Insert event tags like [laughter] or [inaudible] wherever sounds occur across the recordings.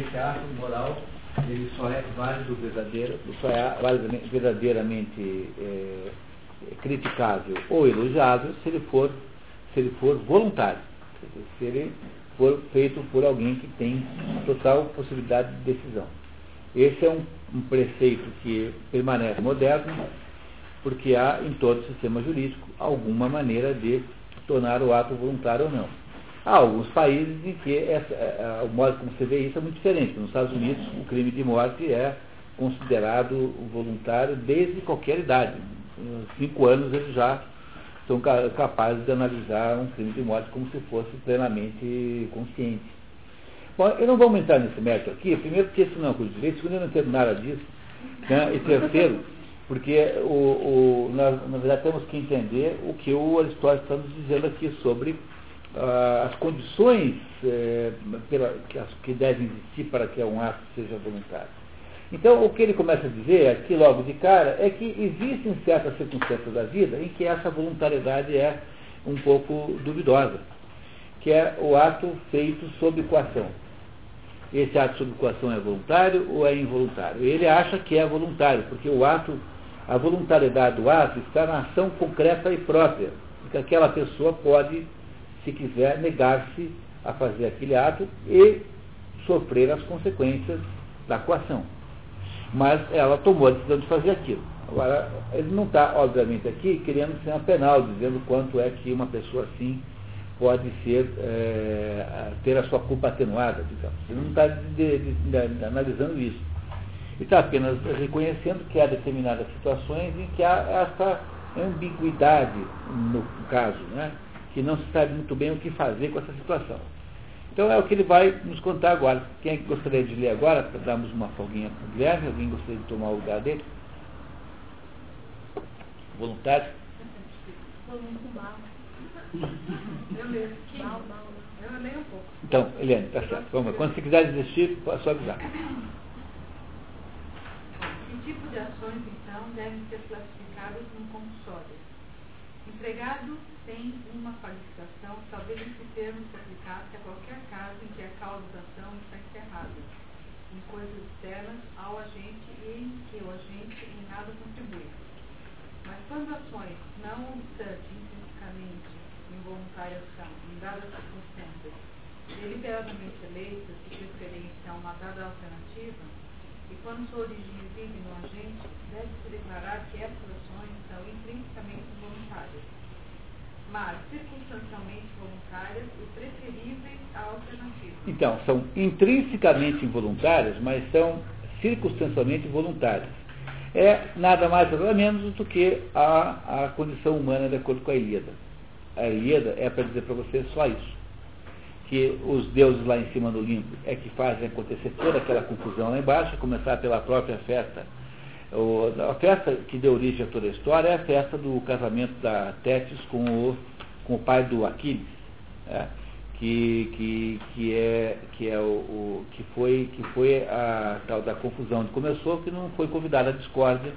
esse ato moral ele só é válido verdadeiro, só é verdadeiramente é, criticável ou elogiável se ele for, se ele for voluntário, se ele for feito por alguém que tem total possibilidade de decisão. Esse é um, um preceito que permanece moderno, porque há em todo o sistema jurídico alguma maneira de tornar o ato voluntário ou não. Há alguns países em que essa, é, é, o modo como você vê isso é muito diferente. Nos Estados Unidos, o crime de morte é considerado voluntário desde qualquer idade. Cinco anos eles já são capazes de analisar um crime de morte como se fosse plenamente consciente. Bom, eu não vou aumentar nesse mérito aqui, primeiro porque isso não é um curso de direito, segundo eu não entendo nada disso, né? e terceiro, porque o, o, nós, na verdade temos que entender o que o Aristóteles está nos dizendo aqui sobre as condições eh, pela, que devem existir para que um ato seja voluntário. Então, o que ele começa a dizer aqui logo de cara é que existem certas circunstâncias da vida em que essa voluntariedade é um pouco duvidosa, que é o ato feito sob coação. Esse ato sob coação é voluntário ou é involuntário? Ele acha que é voluntário, porque o ato, a voluntariedade do ato está na ação concreta e própria, que aquela pessoa pode se quiser negar-se a fazer aquele ato e sofrer as consequências da coação. Mas ela tomou a decisão de fazer aquilo. Agora, ele não está, obviamente, aqui querendo ser uma penal, dizendo quanto é que uma pessoa assim pode ser, é, ter a sua culpa atenuada, digamos. Ele não está analisando isso. Ele está apenas reconhecendo que há determinadas situações em que há essa ambiguidade no caso, né? Que não se sabe muito bem o que fazer com essa situação. Então é o que ele vai nos contar agora. Quem gostaria de ler agora, para darmos uma folguinha para o Guilherme? Alguém gostaria de tomar o lugar dele? Voluntário? Então, Eliane, tá certo. Vamos, quando você quiser desistir, é só avisar. Que tipo de ações, então, devem ser classificadas no compulsório? Empregado tem uma qualificação, talvez esse termo se aplicasse a qualquer caso em que a causa da ação está encerrada, em coisas externas ao agente e em que o agente em nada contribui. Mas quando ações, não obstante intrinsecamente involuntárias são, em dadas circunstâncias, deliberadamente eleitas de preferência a uma dada alternativa, e quando sua origem reside no agente, deve-se declarar que essas ações são intrinsecamente involuntárias mas circunstancialmente voluntárias e preferíveis à alternativa. Então, são intrinsecamente involuntárias, mas são circunstancialmente voluntárias. É nada mais nada menos do que a, a condição humana de acordo com a Ilíada. A Ilíada é para dizer para você só isso. Que os deuses lá em cima do limbo é que fazem acontecer toda aquela confusão lá embaixo, começar pela própria festa a festa que deu origem a toda a história é a festa do casamento da Tétis com o, com o pai do Aquiles, é, que, que, que, é, que, é o, o, que, foi, que foi a tal da confusão que começou, que não foi convidada a discórdia,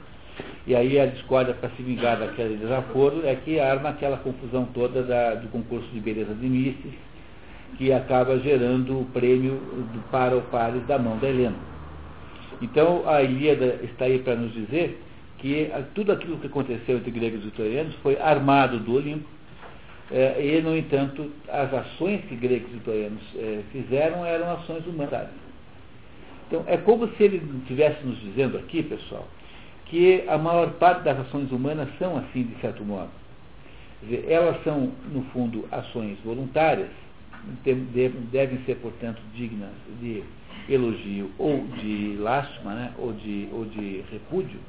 e aí a discórdia para se vingar daquele desaforo é que arma aquela confusão toda da, do concurso de beleza de Misses, que acaba gerando o prêmio do para o pares da mão da Helena. Então, a Ilíada está aí para nos dizer que tudo aquilo que aconteceu entre gregos e troianos foi armado do Olimpo, é, e, no entanto, as ações que gregos e troianos é, fizeram eram ações humanas. Então, é como se ele estivesse nos dizendo aqui, pessoal, que a maior parte das ações humanas são assim, de certo modo. Dizer, elas são, no fundo, ações voluntárias, devem ser, portanto, dignas de elogio ou de lástima, né, ou, de, ou de repúdio,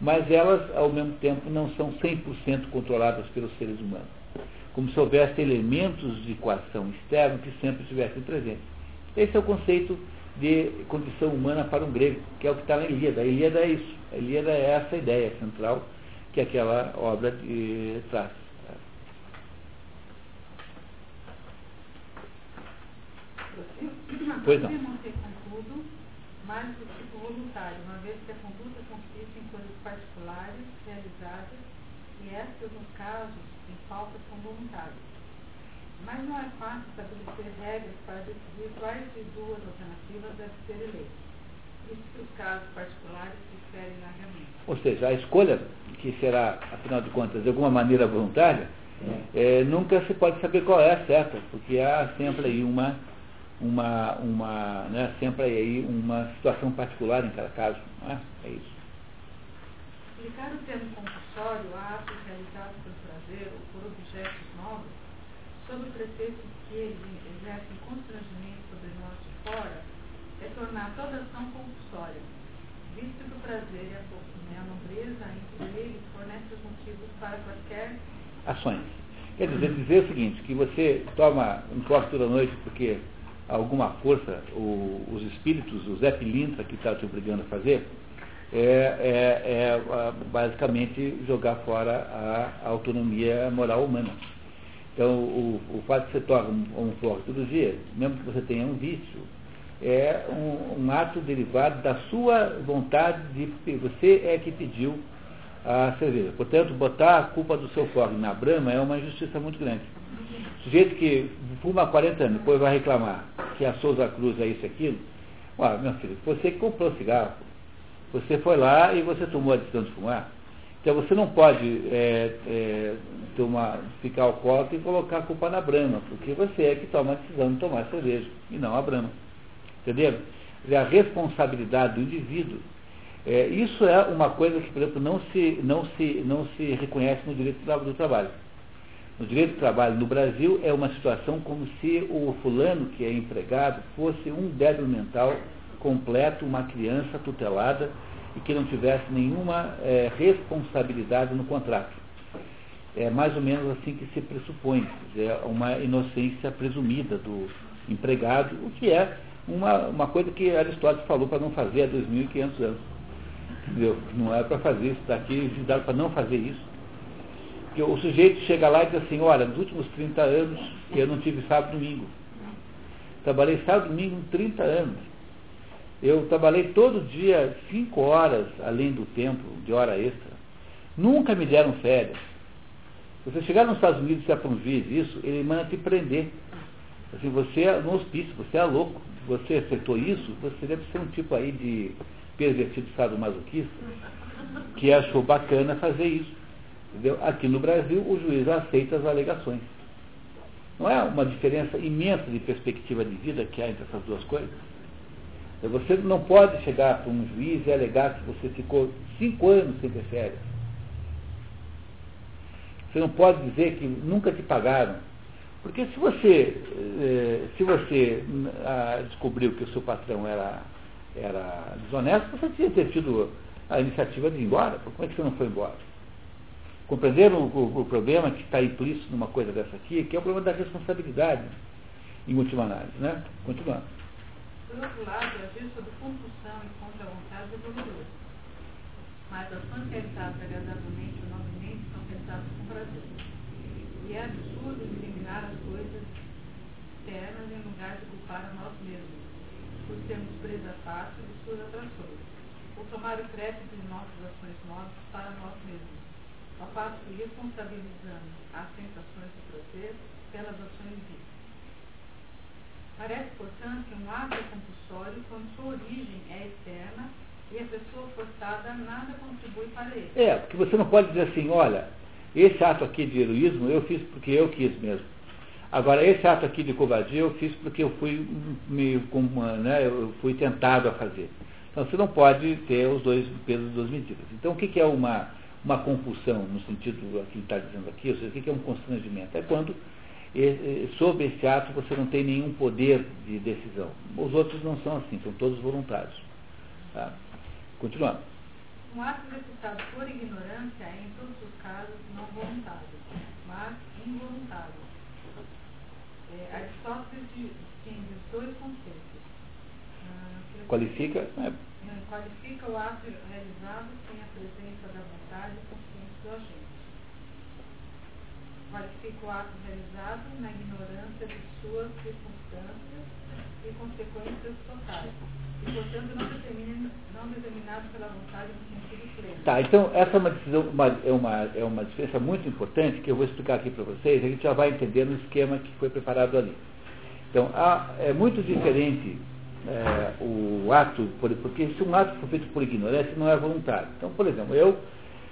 mas elas, ao mesmo tempo, não são 100% controladas pelos seres humanos. Como se houvesse elementos de equação externa que sempre estivessem presentes. Esse é o conceito de condição humana para um grego, que é o que está na Ilíada. A Ilíada é isso. A Ilíada é essa ideia central que aquela obra de, traz. Pois não. manter contudo mais do tipo voluntário, uma vez que a conduta consiste em coisas particulares realizadas e estas, nos casos, em falta, são voluntárias. Mas não é fácil estabelecer regras para decidir quais de duas alternativas deve ser eleita. Isso que os casos particulares diferem largamente. Ou seja, a escolha, que será, afinal de contas, de alguma maneira voluntária, é, nunca se pode saber qual é a certa, porque há sempre aí uma, uma, uma né, sempre aí uma situação particular em cada caso. Não é? é isso. Aplicar o termo compulsório a atos realizados por prazer ou por objetos novos, sob o pretexto que eles exercem constrangimento sobre nós de fora, é tornar toda ação compulsória, visto que o prazer e a, né, a nobreza entre eles fornecem os motivos para quaisquer ações. Quer dizer, dizer o seguinte, que você toma um copo toda noite porque alguma força, o, os espíritos, o Zé Pilintra que está te obrigando a fazer, é, é, é, basicamente jogar fora a, a, autonomia moral humana. Então, o, o fato de você tomar um, forte todo dia, mesmo que você tenha um vício, é um, um, ato derivado da sua vontade de. Você é que pediu a cerveja. Portanto, botar a culpa do seu forte na brama é uma injustiça muito grande. O sujeito que fuma há 40 anos, depois vai reclamar que a Souza Cruz é isso e aquilo. Ué, meu filho, você comprou cigarro, você foi lá e você tomou a decisão de fumar. Então você não pode é, é, tomar, ficar alcoólatra e colocar a culpa na Brahma, porque você é que toma a decisão de tomar cerveja, e não a Brahma. Entendeu? A responsabilidade do indivíduo. É, isso é uma coisa que, por exemplo, não se, não, se, não se reconhece no direito do trabalho. No direito do trabalho no Brasil é uma situação como se o fulano que é empregado fosse um débil mental completo, uma criança tutelada e que não tivesse nenhuma é, responsabilidade no contrato. É mais ou menos assim que se pressupõe, é uma inocência presumida do empregado, o que é uma, uma coisa que Aristóteles falou para não fazer há 2.500 anos. Entendeu? Não é para fazer isso, está aqui dado para não fazer isso. Porque o sujeito chega lá e diz assim, olha, nos últimos 30 anos eu não tive sábado e domingo. Trabalhei sábado e domingo 30 anos. Eu trabalhei todo dia cinco horas além do tempo de hora extra. Nunca me deram férias. Se você chegar nos Estados Unidos e juiz isso, ele manda te prender. Assim, você é no hospício, você é louco. Se você aceitou isso, você deve ser um tipo aí de pervertido masoquista que achou bacana fazer isso. Entendeu? Aqui no Brasil, o juiz aceita as alegações. Não é uma diferença imensa de perspectiva de vida que há entre essas duas coisas? Você não pode chegar para um juiz e alegar que você ficou cinco anos sem ter férias. Você não pode dizer que nunca te pagaram. Porque se você, eh, se você ah, descobriu que o seu patrão era, era desonesto, você tinha ter tido a iniciativa de ir embora. Como é que você não foi embora? Compreenderam o, o, o problema que está implícito numa coisa dessa aqui, que é o problema da responsabilidade, em última análise. Né? Continuando. Por outro lado, agir sob compulsão e contra a vontade é doloroso. Mas ações realizadas agradavelmente ou novamente são pensadas com prazer. E é absurdo eliminar as coisas externas em lugar de culpar a nós mesmos, por sermos presa fácil de suas atrações, ou tomar o crédito de nossas ações novas para nós mesmos, ao passo que responsabilizamos as sensações de prazer pelas ações vistas. Parece, portanto, que um ato compulsório quando sua origem é externa e a pessoa forçada nada contribui para ele. É, porque você não pode dizer assim, olha, esse ato aqui de heroísmo eu fiz porque eu quis mesmo. Agora, esse ato aqui de covardia eu fiz porque eu fui, me, né, eu fui tentado a fazer. Então você não pode ter os dois pesos das duas medidas. Então o que, que é uma, uma compulsão, no sentido que está dizendo aqui, ou seja, o que, é um constrangimento? É quando sobre esse ato você não tem nenhum poder de decisão. Os outros não são assim, são todos voluntários. Tá? Continuando. Um ato executado por ignorância é, em todos os casos, não voluntário, mas involuntário. É, Aristóteles distingue os dois conceitos. Ah, qualifica? É. Qualifica o ato realizado sem a presença da vontade e consciência do agente. qualifica o ato realizado na ignorância de suas circunstâncias e consequências totais, e portanto não, não determinado pela vontade no sentido pleno. Tá, então essa é uma, decisão, uma, é, uma, é uma diferença muito importante que eu vou explicar aqui para vocês, a gente já vai entender no esquema que foi preparado ali. Então, há, é muito diferente é, o ato, porque se um ato for feito por ignorância, não é voluntário. Então, por exemplo, eu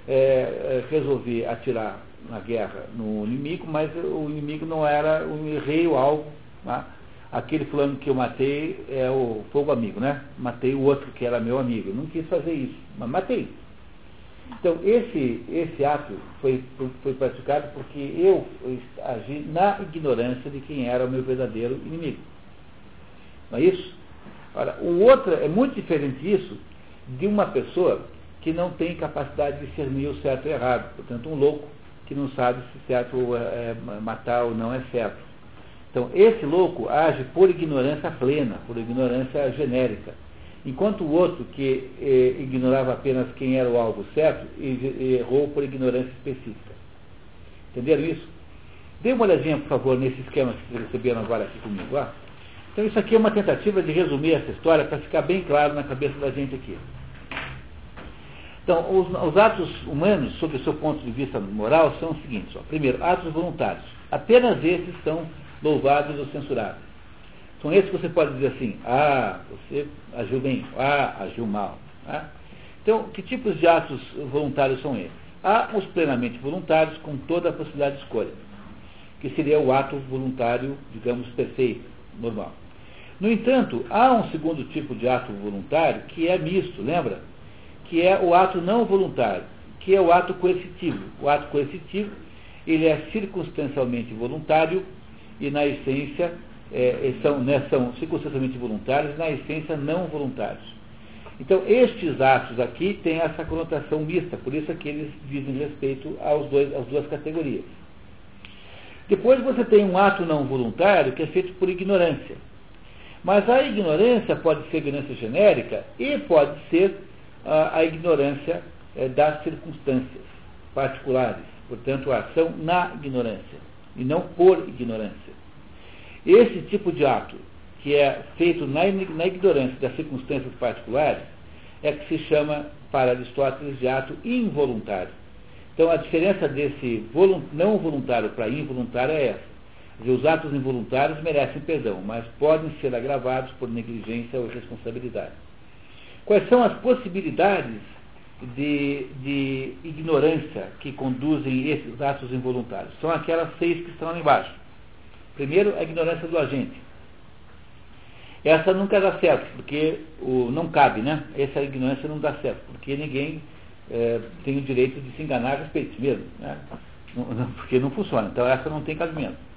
é, é, resolvi atirar na guerra no inimigo, mas o inimigo não era, o errei o alvo. Né? Aquele fulano que eu matei é o fogo amigo, né? Matei o outro que era meu amigo. Não quis fazer isso, mas matei. Então, esse, esse ato foi, foi praticado porque eu agi na ignorância de quem era o meu verdadeiro inimigo. Não é isso? Ora, o outro é muito diferente disso de uma pessoa que não tem capacidade de discernir o certo e o errado. Portanto, um louco que não sabe se certo é, matar ou não é certo. Então, esse louco age por ignorância plena, por ignorância genérica. Enquanto o outro, que eh, ignorava apenas quem era o alvo certo, errou por ignorância específica. Entenderam isso? Dê uma olhadinha, por favor, nesse esquema que vocês receberam agora aqui comigo. Ah? Então, isso aqui é uma tentativa de resumir essa história para ficar bem claro na cabeça da gente aqui. Então, os, os, atos humanos, sob o seu ponto de vista moral, são os seguintes. Ó. Primeiro, atos voluntários. Apenas esses são louvados ou censurados. São esses que você pode dizer assim, ah, você agiu bem, ah, agiu mal. Né? Então, que tipos de atos voluntários são esses? Há os plenamente voluntários com toda a possibilidade de escolha, que seria o ato voluntário, digamos, perfeito, normal. No entanto, há um segundo tipo de ato voluntário que é misto, lembra? Que é o ato não voluntário, que é o ato coercitivo. O ato coercitivo, ele é circunstancialmente voluntário e, na essência, é, são, né, são circunstancialmente voluntários, na essência não voluntários. Então, estes atos aqui têm essa conotação mista, por isso é que eles dizem respeito aos dois, às duas categorias. Depois você tem um ato não voluntário que é feito por ignorância. Mas a ignorância pode ser ignorância genérica e pode ser a, a ignorância é, das circunstâncias particulares. Portanto, a ação na ignorância e não por ignorância. Esse tipo de ato, que é feito na, na ignorância das circunstâncias particulares, é que se chama, para Aristóteles, de ato involuntário. Então, a diferença desse não voluntário para involuntário é essa. Os atos involuntários merecem perdão, mas podem ser agravados por negligência ou responsabilidade. Quais são as possibilidades de, de ignorância que conduzem esses atos involuntários? São aquelas seis que estão lá embaixo. Primeiro, a ignorância do agente. Essa nunca dá certo, porque o, não cabe, né? Essa ignorância não dá certo, porque ninguém é, tem o direito de se enganar a respeito mesmo, né? Porque não funciona. Então essa não tem cabimento.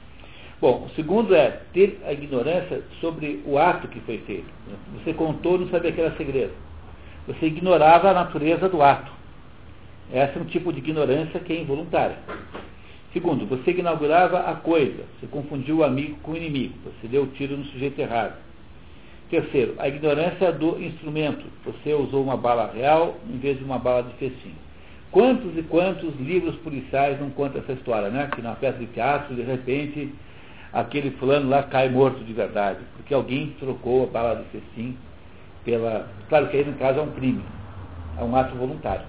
Bom, o segundo é ter a ignorância sobre o ato que foi feito. Você contou não sabia que era segredo. Você ignorava a natureza do ato. Essa é um tipo de ignorância que é involuntária. Segundo, você inaugurava a coisa, você confundiu o amigo com o inimigo, você deu o tiro no sujeito errado. Terceiro, a ignorância do instrumento, você usou uma bala real em vez de uma bala de festim. Quantos e quantos livros policiais não contam essa história, né? Que na peça de teatro, de repente, aquele fulano lá cai morto de verdade, porque alguém trocou a bala de festim pela. Claro que aí no caso é um crime, é um ato voluntário.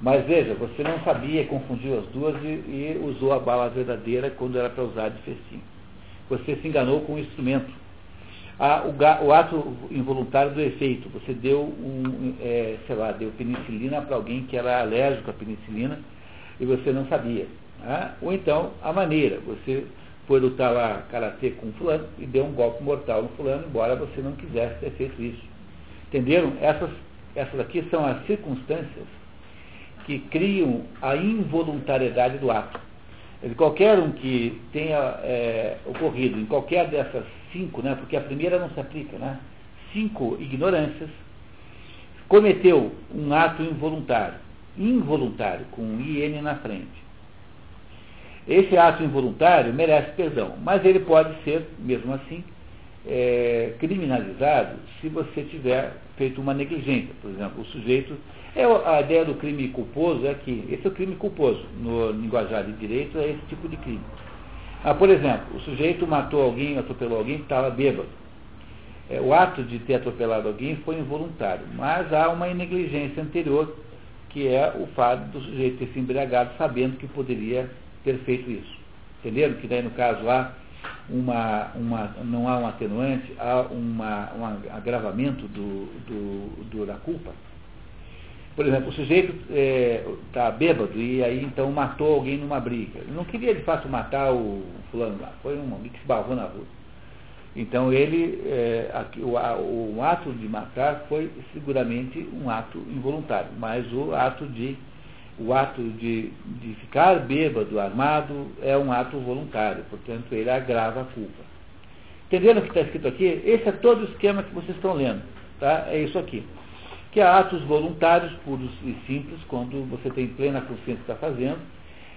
Mas veja, você não sabia, confundiu as duas e, e usou a bala verdadeira quando era para usar de festim. Você se enganou com o instrumento. Ah, o, o, ato involuntário do efeito. Você deu um, é, sei lá, deu penicilina para alguém que era alérgico à penicilina e você não sabia. Ah, ou então, a maneira. Você foi lutar lá karatê com fulano e deu um golpe mortal no fulano, embora você não quisesse ter feito isso. Entenderam? Essas, essas aqui são as circunstâncias que criam a involuntariedade do ato. Qualquer um que tenha é, ocorrido em qualquer dessas cinco, né, porque a primeira não se aplica, né, cinco ignorâncias, cometeu um ato involuntário, involuntário, com um IN na frente. Esse ato involuntário merece perdão, mas ele pode ser, mesmo assim, é, criminalizado se você tiver feito uma negligência. Por exemplo, o sujeito. É, a ideia do crime culposo é que esse é o crime culposo. No linguajar de direito é esse tipo de crime. Ah, por exemplo, o sujeito matou alguém, atropelou alguém que estava bêbado. É, o ato de ter atropelado alguém foi involuntário, mas há uma negligência anterior, que é o fato do sujeito ter se embriagado sabendo que poderia ter feito isso. Entenderam? Que daí no caso há uma, uma, não há um atenuante, há uma, um agravamento do, do, do, da culpa. Por exemplo, o sujeito está é, bêbado e aí então matou alguém numa briga. Ele não queria de fato matar o fulano lá, foi um homem que se barrou na rua. Então ele, é, aqui, o, o, ato de matar foi seguramente um ato involuntário, mas o ato de o ato de, de ficar bêbado, armado, é um ato voluntário, portanto ele agrava a culpa. Entenderam o que está escrito aqui? Esse é todo o esquema que vocês estão lendo. Tá? É isso aqui. Que há atos voluntários, puros e simples, quando você tem plena consciência que está fazendo.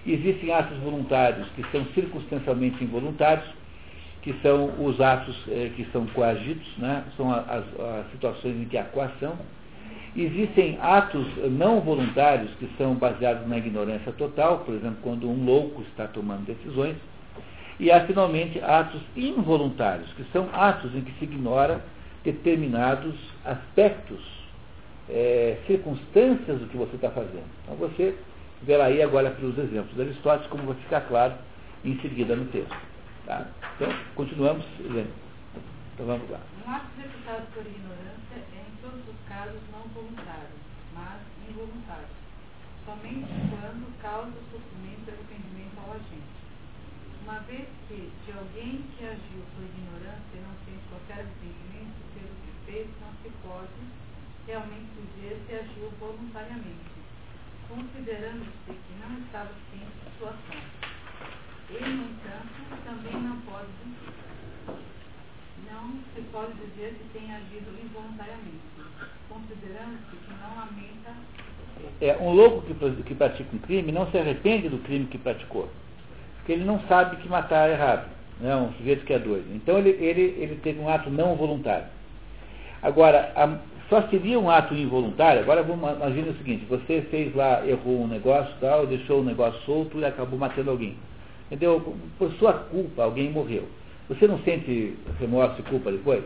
Existem atos voluntários que são circunstancialmente involuntários, que são os atos eh, que são coagidos, né? são as, as situações em que há coação Existem atos não voluntários que são baseados na ignorância total, por exemplo, quando um louco está tomando decisões. E há, finalmente, atos involuntários, que são atos em que se ignora determinados aspectos, é, circunstâncias do que você está fazendo. Então você verá aí agora pelos exemplos de Aristóteles como vai ficar claro em seguida no texto. Tá? Então, continuamos. Então vamos lá. Um ato executado por ignorância todos os casos, não voluntário, mas involuntário, somente quando causa sofrimento e arrependimento ao agente. Uma vez que, de alguém que agiu por ignorância não sente qualquer arrependimento pelo que fez, não se pode realmente dizer se agiu voluntariamente, considerando-se que não estava ciente de sua ação. Ele, no entanto, também não pode não se pode dizer que tem agido involuntariamente, considerando-se que não. É, um louco que, que pratica um crime não se arrepende do crime que praticou, porque ele não sabe que matar é errado, né? um sujeito que é doido. Então ele, ele, ele teve um ato não voluntário. Agora, a, só seria um ato involuntário, agora vamos imaginar o seguinte, você fez lá, errou um negócio tal, deixou o negócio solto e acabou matando alguém. Entendeu? Por sua culpa, alguém morreu. Você não sente remorso e culpa depois?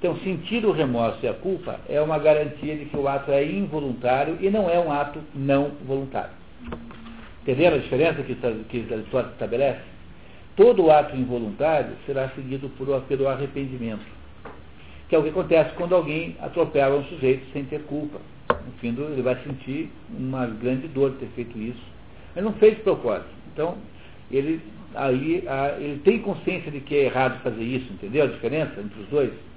Então, sentir o remorso e a culpa é uma garantia de que o ato é involuntário e não é um ato não voluntário. Entenderam a diferença que, que Aristóteles estabelece? Todo ato involuntário será seguido por, pelo arrependimento, que é o que acontece quando alguém atropela um sujeito sem ter culpa. No fim, do, ele vai sentir uma grande dor de ter feito isso. Ele não fez propósito. Então, ele aí ele tem consciência de que é errado fazer isso, entendeu a diferença entre os dois?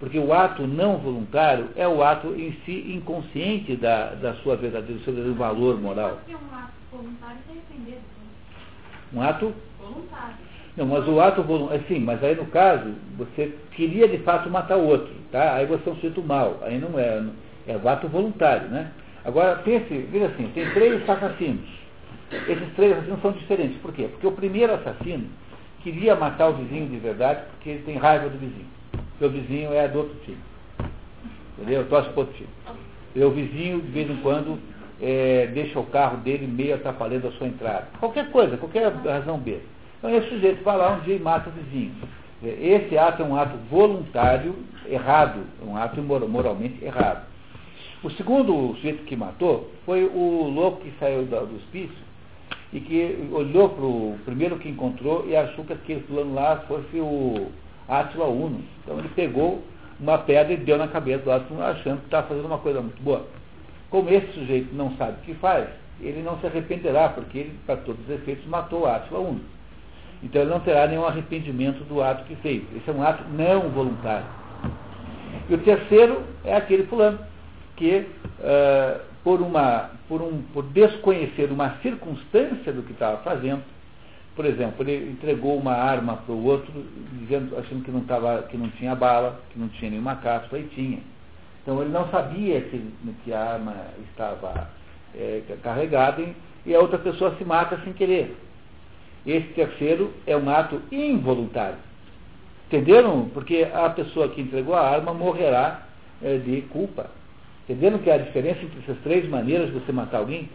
Porque o ato não voluntário é o ato em si inconsciente da, da sua verdadeira, do seu verdadeiro valor moral. um ato voluntário sem Um ato? Voluntário. Não, mas o ato voluntário, sim, mas aí no caso, você queria de fato matar o outro, tá? Aí você é um sujeito mal, aí não é, é o ato voluntário, né? Agora, pense, veja assim, tem três assassinos. Esses três assassinos são diferentes. Por quê? Porque o primeiro assassino queria matar o vizinho de verdade porque ele tem raiva do vizinho. O vizinho é do outro time. Entendeu? Torce para outro time. O vizinho, de vez em quando, é, deixa o carro dele meio atrapalhando a sua entrada. Qualquer coisa, qualquer razão B. Então esse sujeito vai lá um dia e mata o vizinho. Esse ato é um ato voluntário errado, um ato moralmente errado. O segundo sujeito que matou foi o louco que saiu do hospício e que olhou para o primeiro que encontrou e achou que aquele fulano lá fosse o Átila Uno. Então ele pegou uma pedra e deu na cabeça do Átila achando que estava fazendo uma coisa muito boa. Como esse sujeito não sabe o que faz, ele não se arrependerá, porque ele, para todos os efeitos, matou Átila Uno. Então ele não terá nenhum arrependimento do ato que fez. Esse é um ato não voluntário. E o terceiro é aquele fulano, que uh, por, uma, por, um, por desconhecer uma circunstância do que estava fazendo. Por exemplo, ele entregou uma arma para o outro, dizendo, achando que não, tava, que não tinha bala, que não tinha nenhuma cápsula, e tinha. Então ele não sabia que, que a arma estava é, carregada e a outra pessoa se mata sem querer. Esse terceiro é um ato involuntário. Entenderam? Porque a pessoa que entregou a arma morrerá é, de culpa. Entenderam que há diferença entre essas três maneiras de você matar alguém?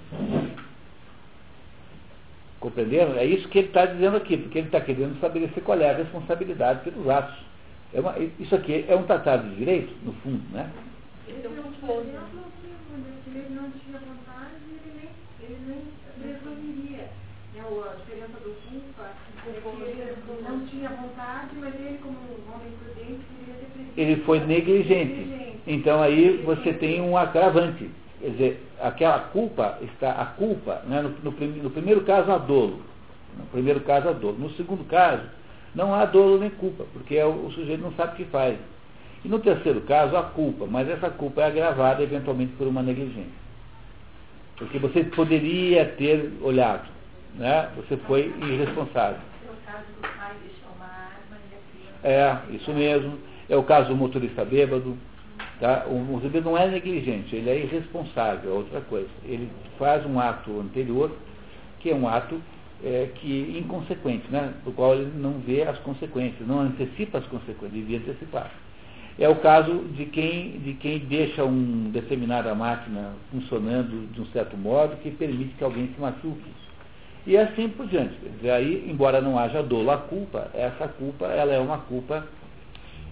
Compreenderam? É isso que ele está dizendo aqui, porque ele está querendo estabelecer qual é a responsabilidade pelos atos. É uma, isso aqui é um tratado de direito, no fundo, né? Ele não tinha vontade, ele nem, ele nem resolveria. A diferença do culpa que ele não tinha vontade, mas ele, como um homem prudente, queria ter prevenido. Ele foi negligente. negligente. Então aí você tem um agravante. Quer dizer, aquela culpa está, a culpa, né, no, no, no primeiro caso há dolo. No primeiro caso há dolo. No segundo caso, não há dolo nem culpa, porque é o, o sujeito não sabe o que faz. E no terceiro caso, há culpa, mas essa culpa é agravada eventualmente por uma negligência. Porque você poderia ter olhado, né? você foi irresponsável. É o caso do pai deixar uma arma e a criança. É, isso mesmo. É o caso do motorista bêbado. Tá? O motorista não é negligente, ele é irresponsável, é outra coisa. Ele faz um ato anterior, que é um ato é, que inconsequente, né? do qual ele não vê as consequências, não antecipa as consequências, devia antecipar. É o caso de quem, de quem deixa uma determinada máquina funcionando de um certo modo que permite que alguém se machuque. E assim por diante. Aí, embora não haja dolo à culpa, essa culpa ela é uma culpa,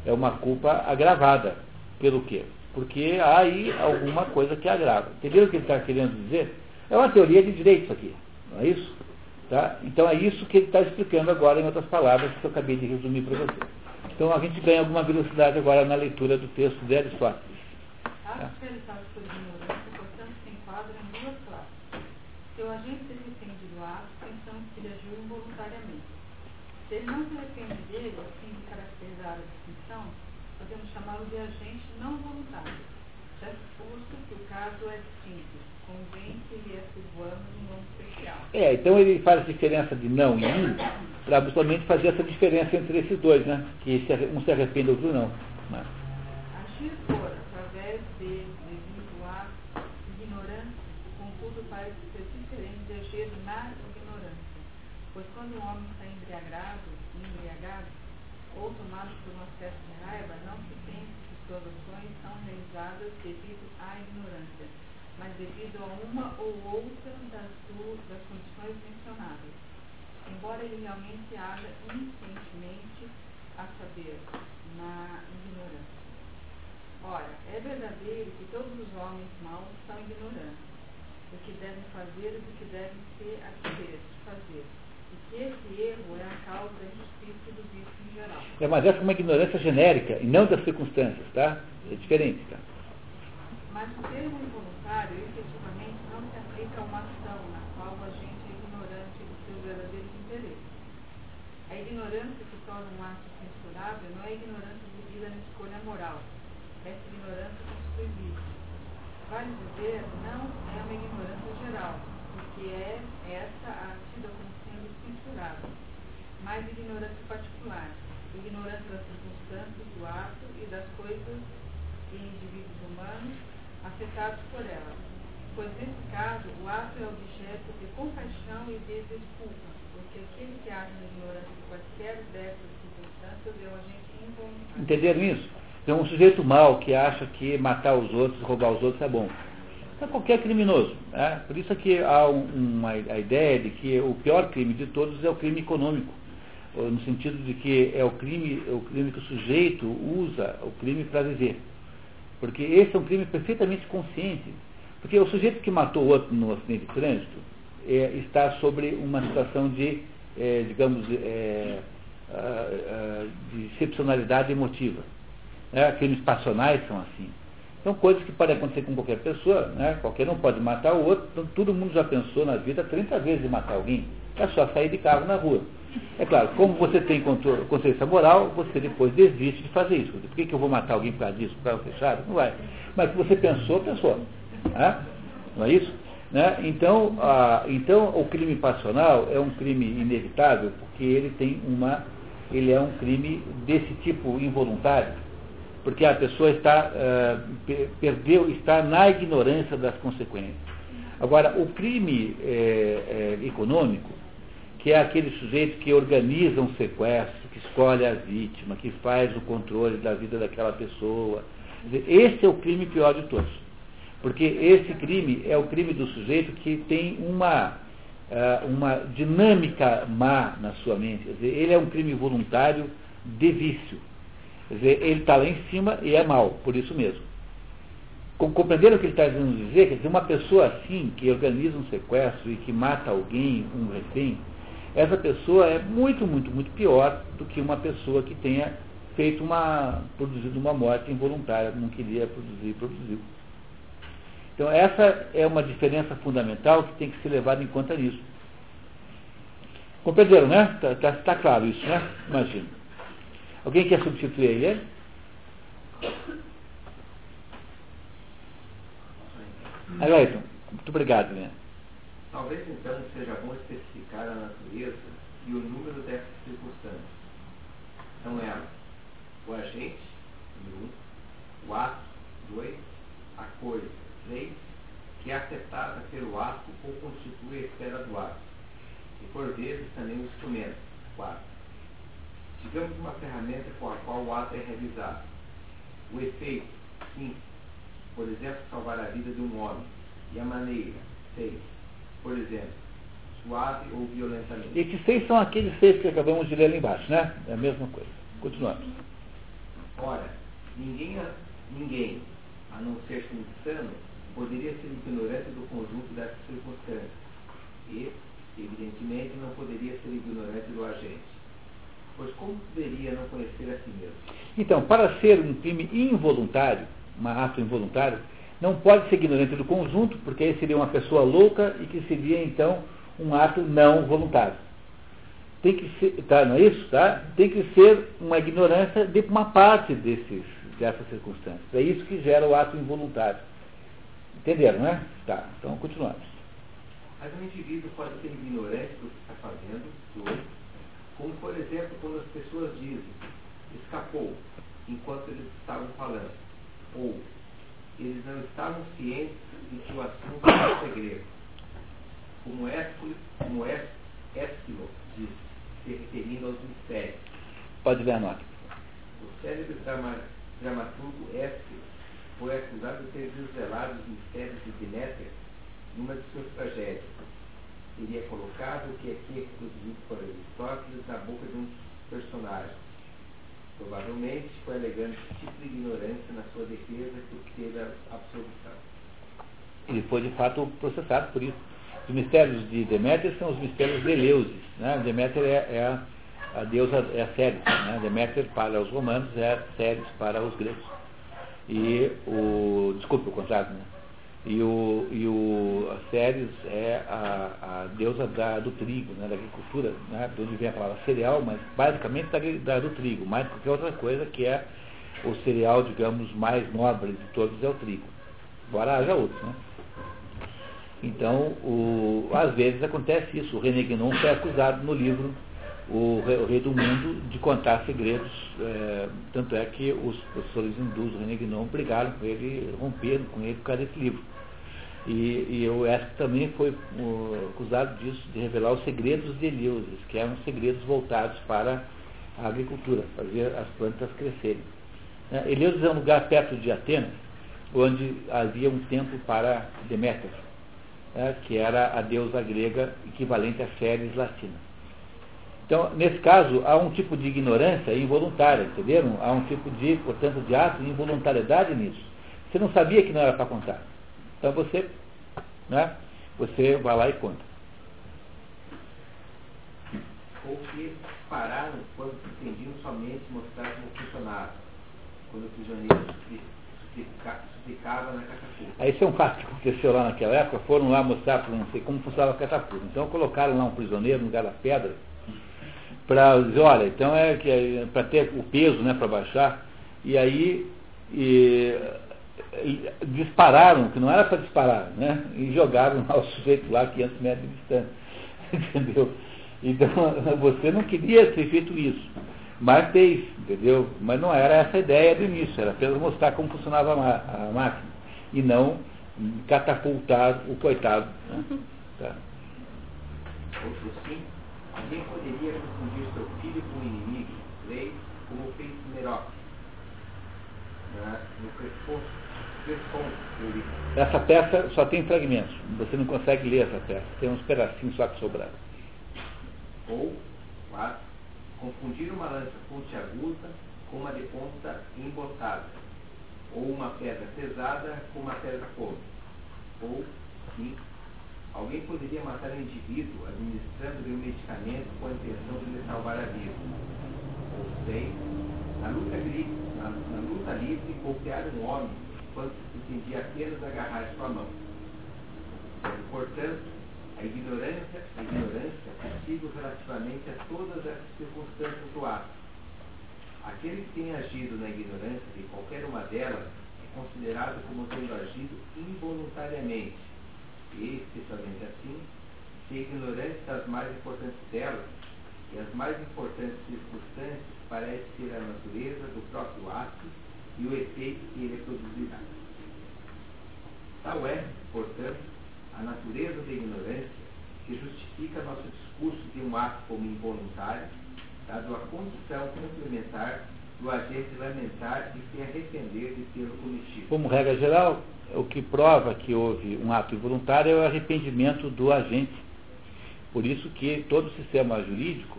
é uma culpa agravada. Pelo quê? Porque há aí alguma coisa que agrava. Entenderam o que ele está querendo dizer? É uma teoria de direito isso aqui, não é isso? Tá? Então é isso que ele está explicando agora, em outras palavras, que eu acabei de resumir para você. Então a gente ganha alguma velocidade agora na leitura do texto de Aristóteles. Se o agente se arrepende do ato, pensamos que ele agiu involuntariamente. Se ele não se arrepende dele, a fim de caracterizar distinção, podemos chamá-lo de agente não voluntário, já exposto que o caso é distinto, convém que lhe atribuamos um nome especial. É, então ele faz a diferença de não e um para justamente fazer essa diferença entre esses dois, né? Que um se arrepende, outro não. né? Agir por, através de, à ignorância, contudo parece ser diferente de agir na ignorância. Pois quando um homem está embriagado, ou tomado por um acesso de raiva, não se pense que suas ações são realizadas devido à ignorância, mas devido a uma ou outra das, du- das condições mencionadas. Embora ele realmente haja inconscientemente, a saber, na ignorância. Ora, é verdadeiro que todos os homens maus são ignorantes do que devem fazer e do que devem se abster de fazer, esse erro é a causa da do vício em geral. É, mas essa é uma ignorância genérica e não das circunstâncias, tá? É diferente, tá? Mas o termo involuntário efetivamente não se aplica a uma ação na qual o agente é ignorante dos seus verdadeiros interesses. A ignorância que torna um ato censurável não é ignorância devida na escolha moral. Essa ignorância constitui vício. Vale dizer, não é uma ignorância geral, porque é essa a censurável, mas ignorância particular, ignorância das circunstâncias do ato e das coisas e indivíduos humanos afetados por ela. Pois nesse caso, o ato é objeto de compaixão e de desculpa, porque aquele que age na ignorância de quaisquer dessas circunstâncias é um agente involuntário. Entenderam isso? Então, um sujeito mau que acha que matar os outros, roubar os outros é bom. É qualquer criminoso. Né? Por isso é que há um- uma, a ideia de que o pior crime de todos é o crime econômico. No sentido de que é o crime, é o crime que o sujeito usa o crime para viver. Porque esse é um crime perfeitamente consciente. Porque o sujeito que matou o outro no acidente de trânsito é, está sobre uma situação de, é, digamos, é, de excepcionalidade emotiva. Né? Crimes passionais são assim. São coisas que podem acontecer com qualquer pessoa, né? qualquer um pode matar o outro, então, todo mundo já pensou na vida 30 vezes de matar alguém. É só sair de carro na rua. É claro, como você tem consciência moral, você depois desiste de fazer isso. Por que, que eu vou matar alguém por causa disso, por fechado? Não vai. Mas se você pensou, pensou. Né? Não é isso? Né? Então, a- então, o crime passional é um crime inevitável porque ele tem uma, ele é um crime desse tipo involuntário, porque a pessoa está pe- perdeu, está na ignorância das consequências. Agora, o crime eh, eh, econômico, que é aquele sujeito que organiza um sequestro, que escolhe a vítima, que faz o controle da vida daquela pessoa. Esse é o crime pior de todos. Porque esse crime é o crime do sujeito que tem uma, uh, uma dinâmica má na sua mente. Dizer, ele é um crime voluntário de vício. Quer dizer, ele está lá em cima e é mal, por isso mesmo. Compreenderam o que ele está dizendo dizer? Quer dizer, uma pessoa assim, que organiza um sequestro e que mata alguém, um refém, essa pessoa é muito, muito, muito pior do que uma pessoa que tenha feito uma, produzido uma morte involuntária, não queria produzir produziu. Então, essa é uma diferença fundamental que tem que ser levada em conta nisso. Compreenderam, né? Está tá, tá claro isso, né? Imagina. Alguém quer substituir ele? Ailton, muito obrigado, né? Talvez então seja bom especificar a natureza e o número dessas circunstâncias. São elas o agente, um, o ato, dois, a coisa, três, que é afetada pelo ato ou constitui a esfera do ato, e por vezes também o instrumento, quatro. Digamos uma ferramenta com a qual o ato é realizado. O efeito, cinco, por exemplo, salvar a vida de um homem, e a maneira, seis, por exemplo, suave ou violentamente. Esses seis são aqueles seis que acabamos de ler ali embaixo, né? É a mesma coisa. Continuando. Ora, ninguém, ninguém, a não ser insano, poderia ser ignorante do conjunto dessas circunstâncias. E, evidentemente, não poderia ser ignorante do agente. Pois como poderia não conhecer a si mesmo? Então, para ser um crime involuntário, um ato involuntário, não pode ser ignorante do conjunto, porque aí seria uma pessoa louca e que seria, então, um ato não voluntário tem que ser, tá, não é isso? Tá? Tem que ser uma ignorância de uma parte desses, dessas circunstâncias. É isso que gera o ato involuntário. Entenderam, né? Tá, então continuamos. Mas um indivíduo pode ser ignorante do que está fazendo, dois, como por exemplo quando as pessoas dizem, escapou, enquanto eles estavam falando, ou eles não estavam cientes de que o assunto era segredo. Como Ésquilo, como Ésquilo disse, se referindo aos mistérios. Pode ver a nota. O célebre dramaturgo Éfilo foi acusado de ter desvelado os mistérios de Deméter numa de suas tragédias. Teria colocado o que aqui é produzido por Aristóteles na boca de um personagem. Provavelmente foi alegando tipo de ignorância na sua defesa que obteve a absolvição. Ele foi de fato processado por isso. Os mistérios de Deméter são os mistérios de Eleusis. Né? Deméter é, é a, a, deusa, é a Ceres. Né? Deméter para os romanos é a Ceres para os gregos. E o. Desculpe o contrário, né? E o, e o a Ceres é a, a deusa da, do trigo, né? da agricultura, né? de onde vem a palavra cereal, mas basicamente da, da, do trigo, mais qualquer outra coisa que é o cereal, digamos, mais nobre de todos é o trigo. Embora haja outros, né? Então, o, às vezes acontece isso. O René Guénon foi acusado no livro o Rei, o Rei do Mundo de contar segredos. É, tanto é que os professores hindus do René Guénon brigaram com ele, romperam com ele por causa desse livro. E, e o Esco também foi uh, acusado disso, de revelar os segredos de Eleusis, que eram segredos voltados para a agricultura, fazer as plantas crescerem. É, Eleusis é um lugar perto de Atenas, onde havia um templo para Deméter né, que era a deusa grega equivalente a Ceres latina. Então, nesse caso, há um tipo de ignorância involuntária, entenderam? Há um tipo de, portanto, de ato de involuntariedade nisso. Você não sabia que não era para contar. Então você, né, você vai lá e conta. Ou que pararam quando pretendiam somente mostrar como funcionava. Quando o prisioneiro suplicava na catapulta. Aí isso é um fato que aconteceu lá naquela época, foram lá mostrar para não sei como funcionava a catapulta. Então colocaram lá um prisioneiro no lugar da pedra para dizer, olha, então é que é, para ter o peso né, para baixar, e aí e, dispararam, que não era para disparar, né? E jogaram lá o sujeito lá 500 metros de distância. [laughs] Entendeu? Então [laughs] você não queria ter feito isso. Mas fez, entendeu? Mas não era essa a ideia do início, era apenas mostrar como funcionava a, a máquina e não catapultar o coitado. Né? Tá. Outro sim, ninguém poderia confundir seu filho com o inimigo, leis, como fez Merope, no pressuposto essa peça só tem fragmentos. Você não consegue ler essa peça. Tem uns pedacinhos só que sobraram. Ou, quatro, confundir uma lança pontiaguda com uma de ponta embotada. Ou uma pedra pesada com uma pedra curta. Ou, cinco, alguém poderia matar um indivíduo administrando-lhe um medicamento com a intenção de lhe salvar a vida. Ou seis, na luta livre, na, na luta livre golpear um homem quando se pretendia apenas agarrar sua mão. Portanto, a ignorância, a ignorância é possível relativamente a todas as circunstâncias do ato. Aquele que tem agido na ignorância de qualquer uma delas é considerado como tendo agido involuntariamente, e, especialmente assim, se ignorante das mais importantes delas, e as mais importantes circunstâncias parece ser a natureza do próprio ato e o efeito que ele produzirá. Tal é, portanto, a natureza da ignorância que justifica nosso discurso de um ato como involuntário, dado a condição complementar do agente lamentar e se arrepender de tê-lo cometido. Como regra geral, o que prova que houve um ato involuntário é o arrependimento do agente. Por isso que todo o sistema jurídico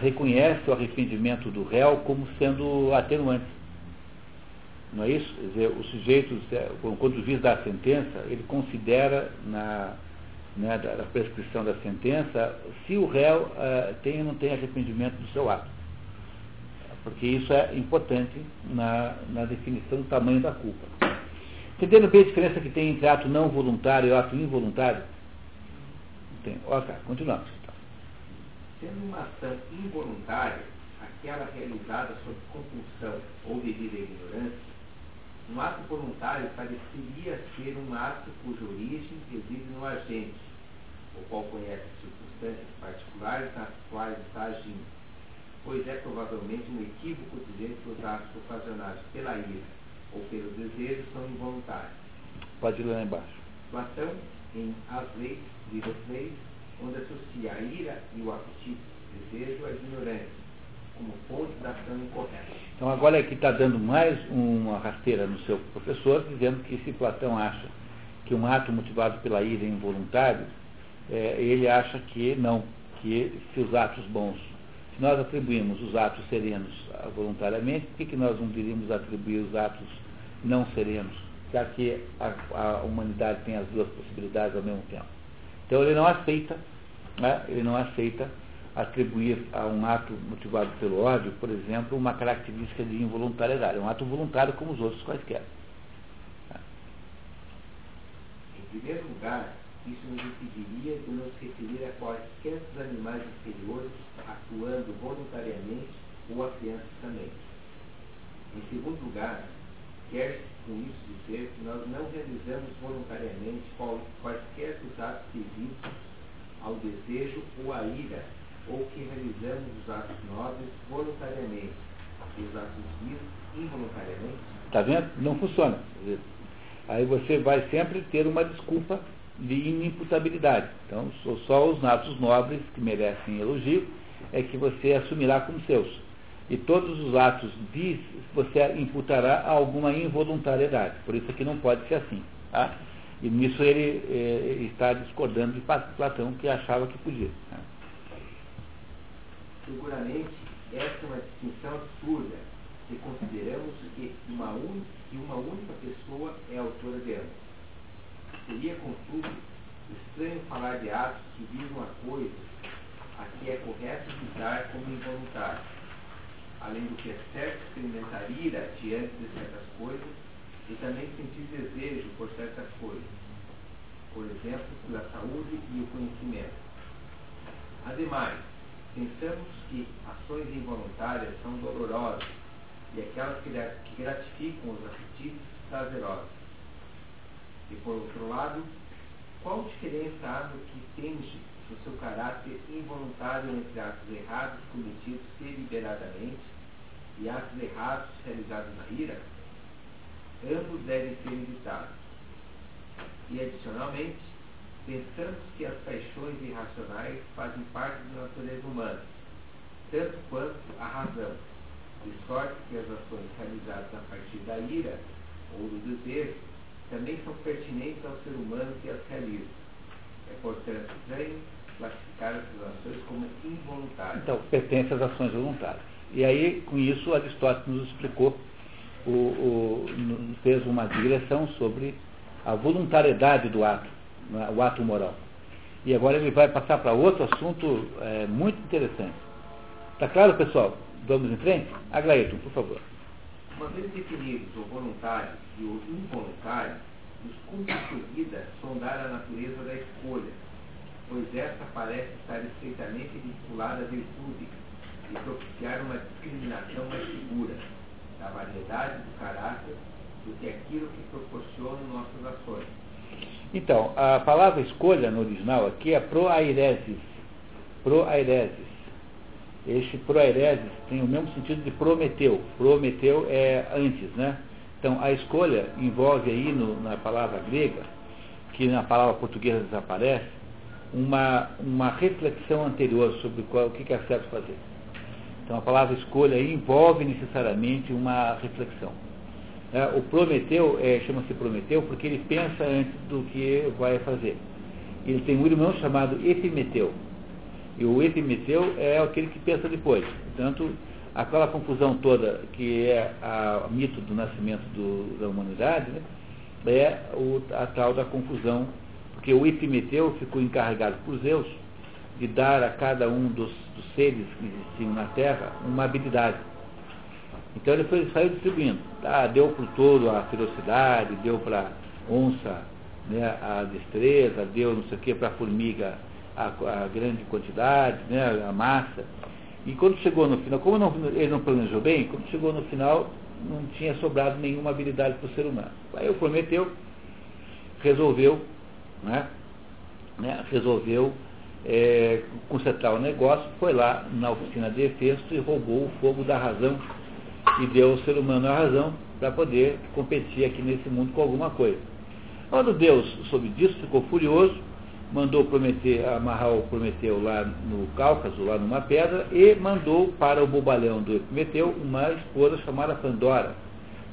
reconhece o arrependimento do réu como sendo atenuante. Não é isso? Quer dizer, o sujeito, quando o juiz dá a sentença, ele considera na, né, da, prescrição da sentença se o réu uh, tem ou não tem arrependimento do seu ato. Porque isso é importante na, na definição do tamanho da culpa. Entendendo bem a diferença que tem entre ato não voluntário e ato involuntário? Tem. Ok, continuamos. Sendo uma ação involuntária, aquela realizada sob compulsão ou devido à ignorância, um ato voluntário pareceria ser um ato cuja origem reside no agente, o qual conhece as circunstâncias particulares nas quais está agindo, pois é provavelmente um equívoco dizer que os atos ocasionados pela ira ou pelo desejo são involuntários. Pode ler lá embaixo. Platão, em As Leis, Livro 3, onde associa a ira e o apetite, desejo à ignorância, como fonte da ação incorreta. Então agora é que está dando mais uma rasteira no seu professor, dizendo que se Platão acha que um ato motivado pela ira é involuntário, é, ele acha que não, que se os atos bons, se nós atribuímos os atos serenos voluntariamente, por que, que nós não deveríamos atribuir os atos não serenos, já que a, a humanidade tem as duas possibilidades ao mesmo tempo? Então ele não aceita, né, ele não aceita atribuir a um ato motivado pelo ódio, por exemplo, uma característica de involuntariedade. É um ato voluntário como os outros quaisquer. Em primeiro lugar, isso nos impediria de nos referir a quaisquer dos animais inferiores atuando voluntariamente ou a crianças também. Em segundo lugar, quer-se com isso dizer que nós não realizamos voluntariamente quaisquer dos atos devidos ao desejo ou à ira ou que realizamos os atos nobres voluntariamente e os atos vis involuntariamente? Está vendo? Não funciona. Aí você vai sempre ter uma desculpa de inimputabilidade. Então, só os atos nobres que merecem elogio é que você assumirá como seus. E todos os atos vis você imputará alguma involuntariedade. Por isso que não pode ser assim. Tá? E nisso ele, eh, está discordando de Platão, que achava que podia. Tá? Seguramente, essa é uma distinção absurda se consideramos que uma, un... que uma única pessoa é autora de ambos. Seria, contudo, estranho falar de atos que visam a coisas a que é correto visar como involuntário, além do que é certo experimentar ira diante de certas coisas e também sentir desejo por certas coisas, por exemplo, pela saúde e o conhecimento. Ademais, Pensamos que ações involuntárias são dolorosas e aquelas que gratificam os apetites prazerosos. E por outro lado, qual diferença há no que tende no seu caráter involuntário entre atos errados cometidos deliberadamente e atos errados realizados na ira? Ambos devem ser evitados. E, adicionalmente, Pensamos que as paixões irracionais fazem parte da natureza humana tanto quanto a razão, de sorte que as ações realizadas a partir da ira ou do desejo também são pertinentes ao ser humano que as realiza. É, portanto, estranho classificar essas ações como involuntárias. Então, pertence às ações voluntárias. E aí, com isso, Aristóteles nos explicou, o, o, fez uma digressão sobre a voluntariedade do ato, o ato moral. E agora ele vai passar para outro assunto é, muito interessante. Está claro, pessoal? Vamos em frente? Aglaíton, por favor. Uma vez definidos o voluntário e o involuntário, nos cumpre seguida sondar a natureza da escolha, pois esta parece estar estreitamente vinculada à virtude e propiciar uma discriminação mais segura da variedade do caráter do que aquilo que proporcionam nossas ações. Então, a palavra escolha no original aqui é proairesis. Proairesis. Este proairesis tem o mesmo sentido de prometeu. Prometeu é antes, né? Então, a escolha envolve aí no, na palavra grega, que na palavra portuguesa desaparece, uma, uma reflexão anterior sobre qual, o que é certo fazer. Então, a palavra escolha envolve necessariamente uma reflexão. É, o Prometeu é, chama-se Prometeu porque ele pensa antes do que vai fazer. Ele tem um irmão chamado Epimeteu. E o Epimeteu é aquele que pensa depois. Portanto, aquela confusão toda que é o mito do nascimento do, da humanidade, né, é o, a tal da confusão, porque o Epimeteu ficou encarregado por Zeus de dar a cada um dos, dos seres que existiam na Terra uma habilidade. Então ele foi, saiu distribuindo. Tá? Deu para o touro a ferocidade, deu para onça né, a destreza, deu não sei o que para a formiga a, grande quantidade, né, a massa. E quando chegou no final, como não, ele não planejou bem, quando chegou no final, não tinha sobrado nenhuma habilidade para o ser humano. Aí o Prometeu resolveu, né, né, resolveu é, consertar o negócio, foi lá na oficina de Efesto e roubou o fogo da razão e deu ao ser humano a razão para poder competir aqui nesse mundo com alguma coisa. Quando Deus soube disso, ficou furioso, mandou amarrar o Prometeu lá no Cáucaso, lá numa pedra, e mandou para o bobalhão do Prometeu uma esposa chamada Pandora,